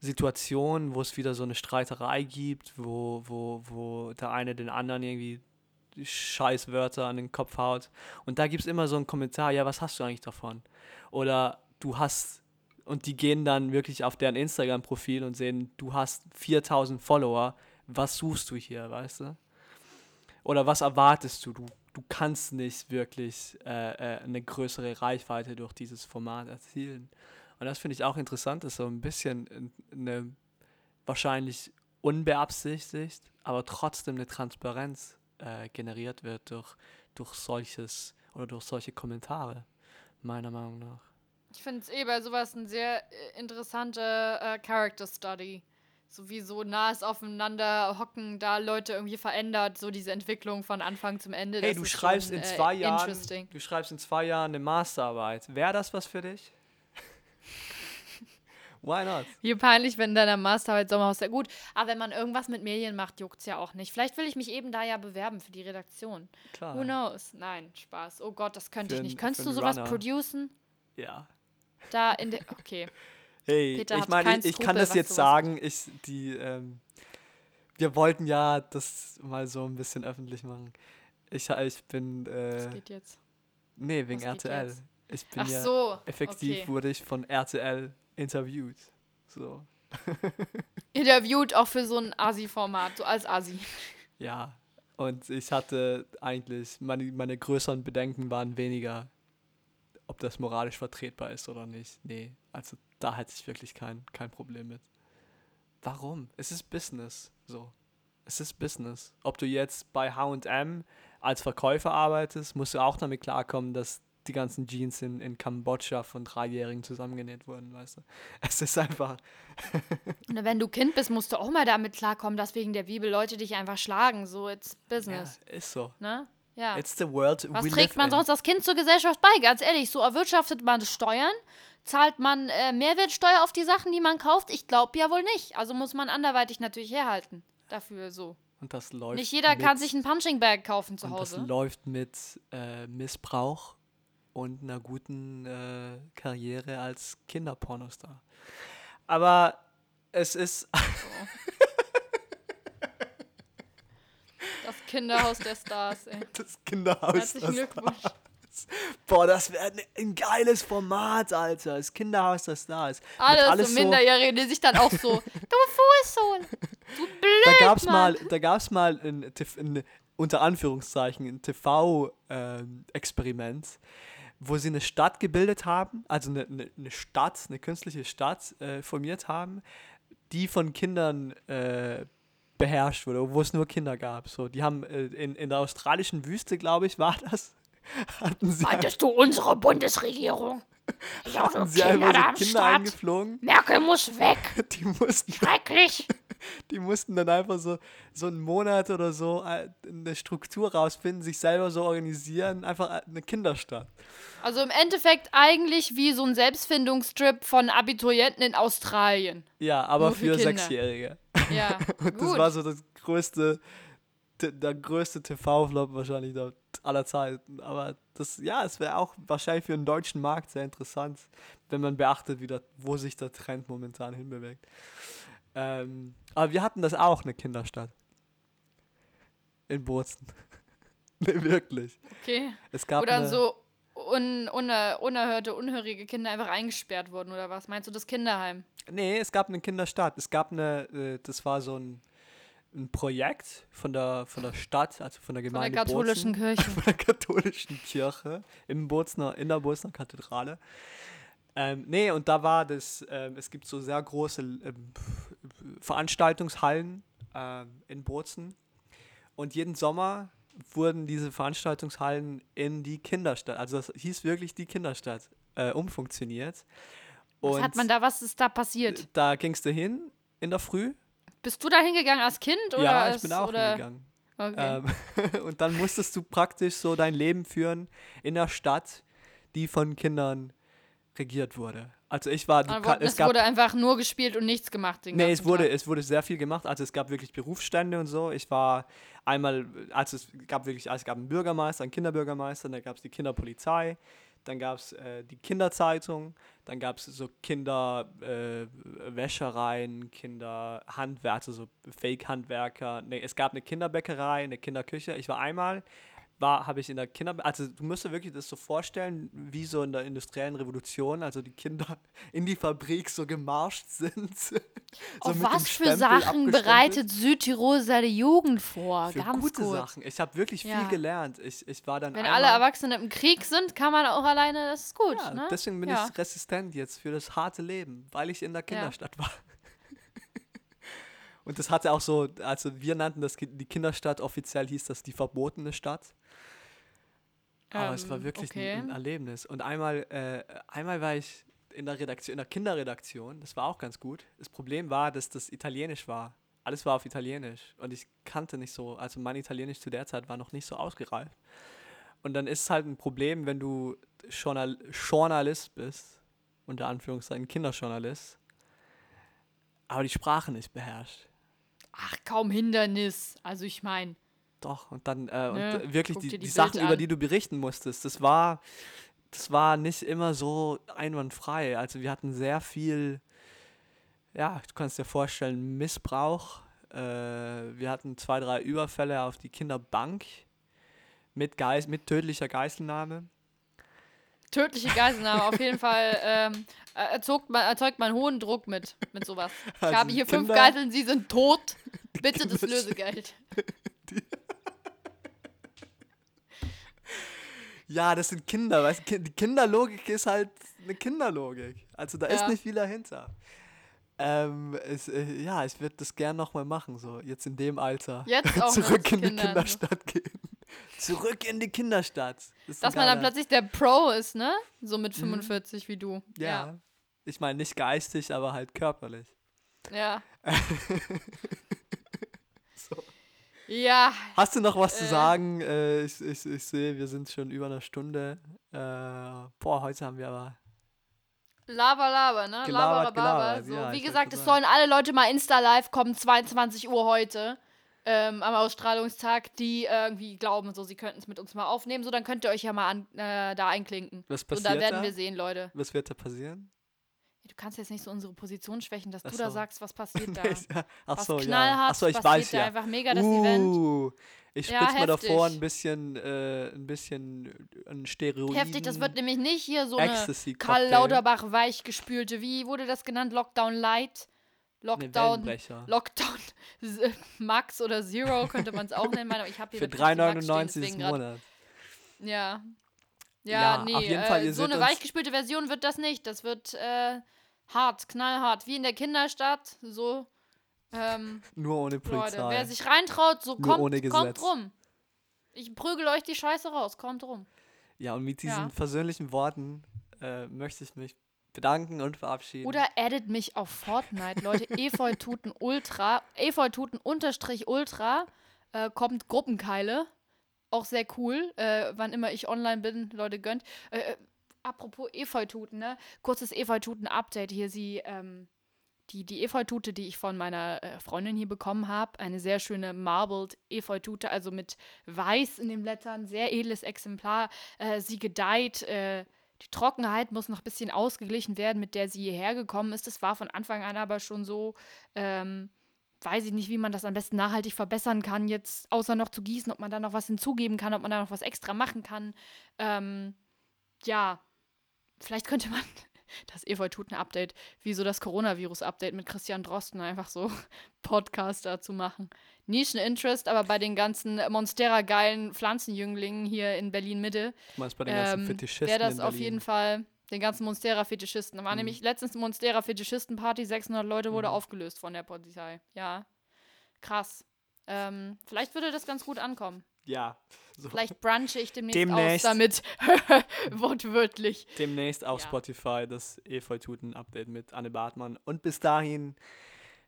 Situationen, wo es wieder so eine Streiterei gibt, wo, wo, wo der eine den anderen irgendwie Scheißwörter an den Kopf haut. Und da gibt es immer so einen Kommentar, ja, was hast du eigentlich davon? Oder du hast, und die gehen dann wirklich auf deren Instagram-Profil und sehen, du hast 4000 Follower, was suchst du hier, weißt du? Oder was erwartest du? Du, du kannst nicht wirklich äh, äh, eine größere Reichweite durch dieses Format erzielen. Und das finde ich auch interessant, dass so ein bisschen in- eine wahrscheinlich unbeabsichtigt, aber trotzdem eine Transparenz äh, generiert wird durch, durch solches oder durch solche Kommentare, meiner Meinung nach. Ich finde es eh bei sowas ein sehr äh, interessante äh, Character Study. So wie so nahes Aufeinander hocken, da Leute irgendwie verändert, so diese Entwicklung von Anfang zum Ende. Hey, du schreibst schon, in äh, zwei Jahren, Interesting. du schreibst in zwei Jahren eine Masterarbeit. Wäre das was für dich? Why not? Wie peinlich, wenn in deiner Masterarbeit Sommerhaus sehr gut. Aber wenn man irgendwas mit Medien macht, juckt's ja auch nicht. Vielleicht will ich mich eben da ja bewerben für die Redaktion. Klar. Who knows? Nein, Spaß. Oh Gott, das könnte ich nicht. Könntest du sowas Runner. producen? Ja. Da in der. Okay. Hey, Peter ich meine, ich, kann das was jetzt sagen. Ich, die, ähm, wir wollten ja das mal so ein bisschen öffentlich machen. Ich, ich bin, äh, geht jetzt. nee, wegen was RTL. Ich bin Ach ja, so. effektiv okay. wurde ich von RTL interviewt. So, Interviewt auch für so ein Asi-Format, so als Asi. ja. Und ich hatte eigentlich, meine, meine größeren Bedenken waren weniger, ob das moralisch vertretbar ist oder nicht. Nee, also da hatte ich wirklich kein, kein Problem mit. Warum? Es ist Business. So. Es ist Business. Ob du jetzt bei HM als Verkäufer arbeitest, musst du auch damit klarkommen, dass die ganzen Jeans in, in Kambodscha von Dreijährigen zusammengenäht wurden, weißt du? Es ist einfach. Und wenn du Kind bist, musst du auch mal damit klarkommen, dass wegen der Bibel Leute dich einfach schlagen. So, it's Ja, business. ist so. Ne? Ja. It's the world Was trägt man in. sonst als Kind zur Gesellschaft bei? Ganz ehrlich, so erwirtschaftet man Steuern? Zahlt man äh, Mehrwertsteuer auf die Sachen, die man kauft? Ich glaube ja wohl nicht. Also muss man anderweitig natürlich herhalten. Dafür so. Und das läuft Nicht jeder mit, kann sich ein Punching Bag kaufen zu und Hause. das läuft mit äh, Missbrauch und einer guten äh, Karriere als Kinderpornostar. Aber es ist Das Kinderhaus der Stars, ey. das Kinderhaus. Herzlichen das Glückwunsch. Boah, das wäre ein, ein geiles Format, Alter. Das Kinderhaus der Stars. Mit Alles, alles so Minderjährige, die sich dann auch so, du Fußsohn, du blöd, da gab's Mann. mal, da gab's mal ein, ein unter Anführungszeichen ein TV-Experiment, wo sie eine Stadt gebildet haben, also eine, eine, eine Stadt, eine künstliche Stadt äh, formiert haben, die von Kindern äh, beherrscht wurde, wo es nur Kinder gab. So, die haben äh, in, in der australischen Wüste, glaube ich, war das, hatten sie, Meintest du unsere Bundesregierung? Ja, hatten sie einfach so Kinder eingeflogen, Merkel muss weg. die mussten Schrecklich. Die mussten dann einfach so, so einen Monat oder so äh, eine Struktur rausfinden, sich selber so organisieren, einfach äh, eine Kinderstadt. Also im Endeffekt eigentlich wie so ein Selbstfindungstrip von Abiturienten in Australien. Ja, aber Nur für für. Sechsjährige. Ja, Und gut. das war so das größte, der größte TV-Flop wahrscheinlich aller Zeiten. Aber das, ja, es wäre auch wahrscheinlich für den deutschen Markt sehr interessant, wenn man beachtet, wie der, wo sich der Trend momentan hinbewegt. Ähm, aber wir hatten das auch, eine Kinderstadt. In Bozen. nee, wirklich. okay. Es gab dann eine, so un, uner, unerhörte, unhörige Kinder einfach eingesperrt wurden oder was? Meinst du das Kinderheim? Nee, es gab eine Kinderstadt. Es gab eine, äh, das war so ein, ein Projekt von der, von der Stadt, also von der Von Gemeinde der katholischen Bozen, Kirche. von der katholischen Kirche im Bozner, in der Bozner Kathedrale. Ähm, nee, und da war das, ähm, es gibt so sehr große ähm, Veranstaltungshallen ähm, in Bozen. Und jeden Sommer wurden diese Veranstaltungshallen in die Kinderstadt, also das hieß wirklich die Kinderstadt, äh, umfunktioniert. Was Und hat man da, was ist da passiert? da gingst du hin in der Früh. Bist du da hingegangen als Kind? Oder ja, ich als, bin auch oder? hingegangen. Okay. Ähm, und dann musstest du praktisch so dein Leben führen in der Stadt, die von Kindern regiert wurde. Also ich war, du es gab, wurde einfach nur gespielt und nichts gemacht. Den nee, es wurde, Tag. es wurde sehr viel gemacht. Also es gab wirklich Berufsstände und so. Ich war einmal, also es gab wirklich, also es gab einen Bürgermeister, einen Kinderbürgermeister, dann gab es die Kinderpolizei, dann gab es äh, die Kinderzeitung, dann gab es so Kinderwäschereien, äh, Wäschereien, Kinderhandwerker, so Fake-Handwerker. Nee, es gab eine Kinderbäckerei, eine Kinderküche. Ich war einmal, war, habe ich in der Kinder, also du musst dir wirklich das so vorstellen, wie so in der industriellen Revolution, also die Kinder in die Fabrik so gemarscht sind. so Auf was für Sachen bereitet Südtirol seine Jugend vor? Für Ganz gute kurz. Sachen. Ich habe wirklich Ja. viel gelernt. Ich, ich war dann Wenn alle Erwachsenen im Krieg sind, kann man auch alleine, das ist gut. ja, ne? deswegen bin ja. ich resistent jetzt für das harte Leben, weil ich in der Kinderstadt war. Und das hatte auch so, also wir nannten das die Kinderstadt, offiziell hieß das die verbotene Stadt. Aber es war Ähm, wirklich okay. ein, ein Erlebnis. Und einmal, äh, einmal war ich in der Redaktion, in der Kinderredaktion, das war auch ganz gut. Das Problem war, dass das Italienisch war. Alles war auf Italienisch. Und ich kannte nicht so, also mein Italienisch zu der Zeit war noch nicht so ausgereift. Und dann ist es halt ein Problem, wenn du Journal Journalist bist, unter Anführungszeichen Kinderjournalist, aber die Sprache nicht beherrscht. Ach, kaum Hindernis. Also ich meine, Doch, und dann äh, und äh, wirklich die, die, die Sachen, Bilder über an. die du berichten musstest, das war, das war nicht immer so einwandfrei. Also wir hatten sehr viel, ja, du kannst dir vorstellen, Missbrauch. Äh, wir hatten zwei, drei Überfälle auf die Kinderbank mit, Geis mit tödlicher Geiselnahme. tödliche Geiselnahme auf jeden Fall ähm, äh, erzeugt, man, erzeugt man hohen Druck mit, mit sowas. Ich Also habe hier fünf Kinder- Geiseln, sie sind tot. Bitte das Lösegeld. Ja, das sind Kinder, weißt du, die Kinderlogik ist halt eine Kinderlogik. Also da ist Ja. nicht viel dahinter. Ähm, es, äh, ja, ich würde das gern nochmal machen, so jetzt in dem Alter. Jetzt auch Zurück in die Kindern. Kinderstadt gehen. Zurück in die Kinderstadt. Das ist Dass man dann plötzlich der Pro ist, ne? So mit 45 wie du. Mhm. Ja. Ich meine, nicht geistig, aber halt körperlich. Ja. Ja. Hast du noch was zu Äh. sagen? Äh, ich, ich, ich sehe, wir sind schon über eine Stunde. Äh, boah, heute haben wir aber. Laber, laber, ne? Gelabert, Laber, gelabert, So, ja, wie gesagt, es sollen alle Leute mal Insta-Live kommen, 22 Uhr heute. Ähm, am Ausstrahlungstag, die irgendwie glauben, so, sie könnten es mit uns mal aufnehmen. So, dann könnt ihr euch ja mal an, äh, da einklinken. Was So, passiert da werden da? wir sehen, Leute. Was wird da passieren? Du kannst jetzt nicht so unsere Position schwächen, dass Ach du da so. sagst, was passiert da. Ja, Ach was so, ja. knallhart Ach so, ich passiert weiß da ja. einfach mega das Event. Uh, ich Ja, spritz mir davor ein bisschen, äh, ein bisschen ein Steroid. Heftig, das wird nämlich nicht hier so eine. Karl Lauterbach weichgespülte, wie wurde das genannt? Lockdown Light? Lockdown. Lockdown S- Max oder Zero könnte man es auch nennen. meine, Ich habe hier Für das Pepsi Max 3,99 stehen, im Monat. Ja. Ja, Ja, nee, auf jeden äh, Fall, ihr so eine weichgespülte Version wird das nicht. Das wird äh, hart, knallhart, wie in der Kinderstadt. So, ähm, Nur ohne Leute, Polizei. wer sich reintraut, so Nur kommt, ohne kommt rum. Ich prügel euch die Scheiße raus, kommt rum. ja, und mit diesen Ja. versöhnlichen Worten äh, möchte ich mich bedanken und verabschieden. Oder addet mich auf Fortnite, Leute. Efeututen Ultra, Efeututen unterstrich Ultra, äh, kommt Gruppenkeile. Auch sehr cool, äh, wann immer ich online bin, Leute gönnt. Apropos Efeututen, ne? Kurzes Efeututen-Update hier. Sie, ähm, die, die Efeutute, die ich von meiner äh, Freundin hier bekommen habe, eine sehr schöne Marbled Efeutute, also mit Weiß in den Blättern, sehr edles Exemplar. Äh, sie gedeiht, äh, die Trockenheit muss noch ein bisschen ausgeglichen werden, mit der sie hierher gekommen ist. Das war von Anfang an aber schon so. Ähm, weiß ich nicht, wie man das am besten nachhaltig verbessern kann, jetzt außer noch zu gießen, ob man da noch was hinzugeben kann, ob man da noch was extra machen kann. Ähm, ja, vielleicht könnte man das Efeututen-Update, wie so das Coronavirus-Update mit Christian Drosten, einfach so Podcast dazu machen. Nischen-Interest, aber bei den ganzen Monstera-geilen Pflanzenjünglingen hier in Berlin-Mitte meinst bei den ganzen ähm, Fetischisten wäre das auf jeden Fall den ganzen Monstera-Fetischisten. Da war Mhm. nämlich letztens eine Monstera-Fetischisten-Party, 600 Leute wurde Mhm. aufgelöst von der Polizei. Ja, krass. Ähm, vielleicht würde das ganz gut ankommen. Ja, so. Vielleicht brunche ich demnächst, Demnächst. aus damit. Wortwörtlich. demnächst auf Ja. Spotify das Efeututen-Update mit Anne Bartmann. Und bis dahin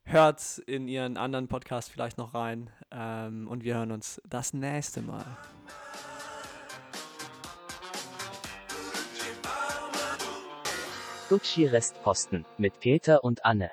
hört in ihren anderen Podcast vielleicht noch rein. Ähm, und wir hören uns das nächste Mal. Gucci Restposten mit Peter und Anne.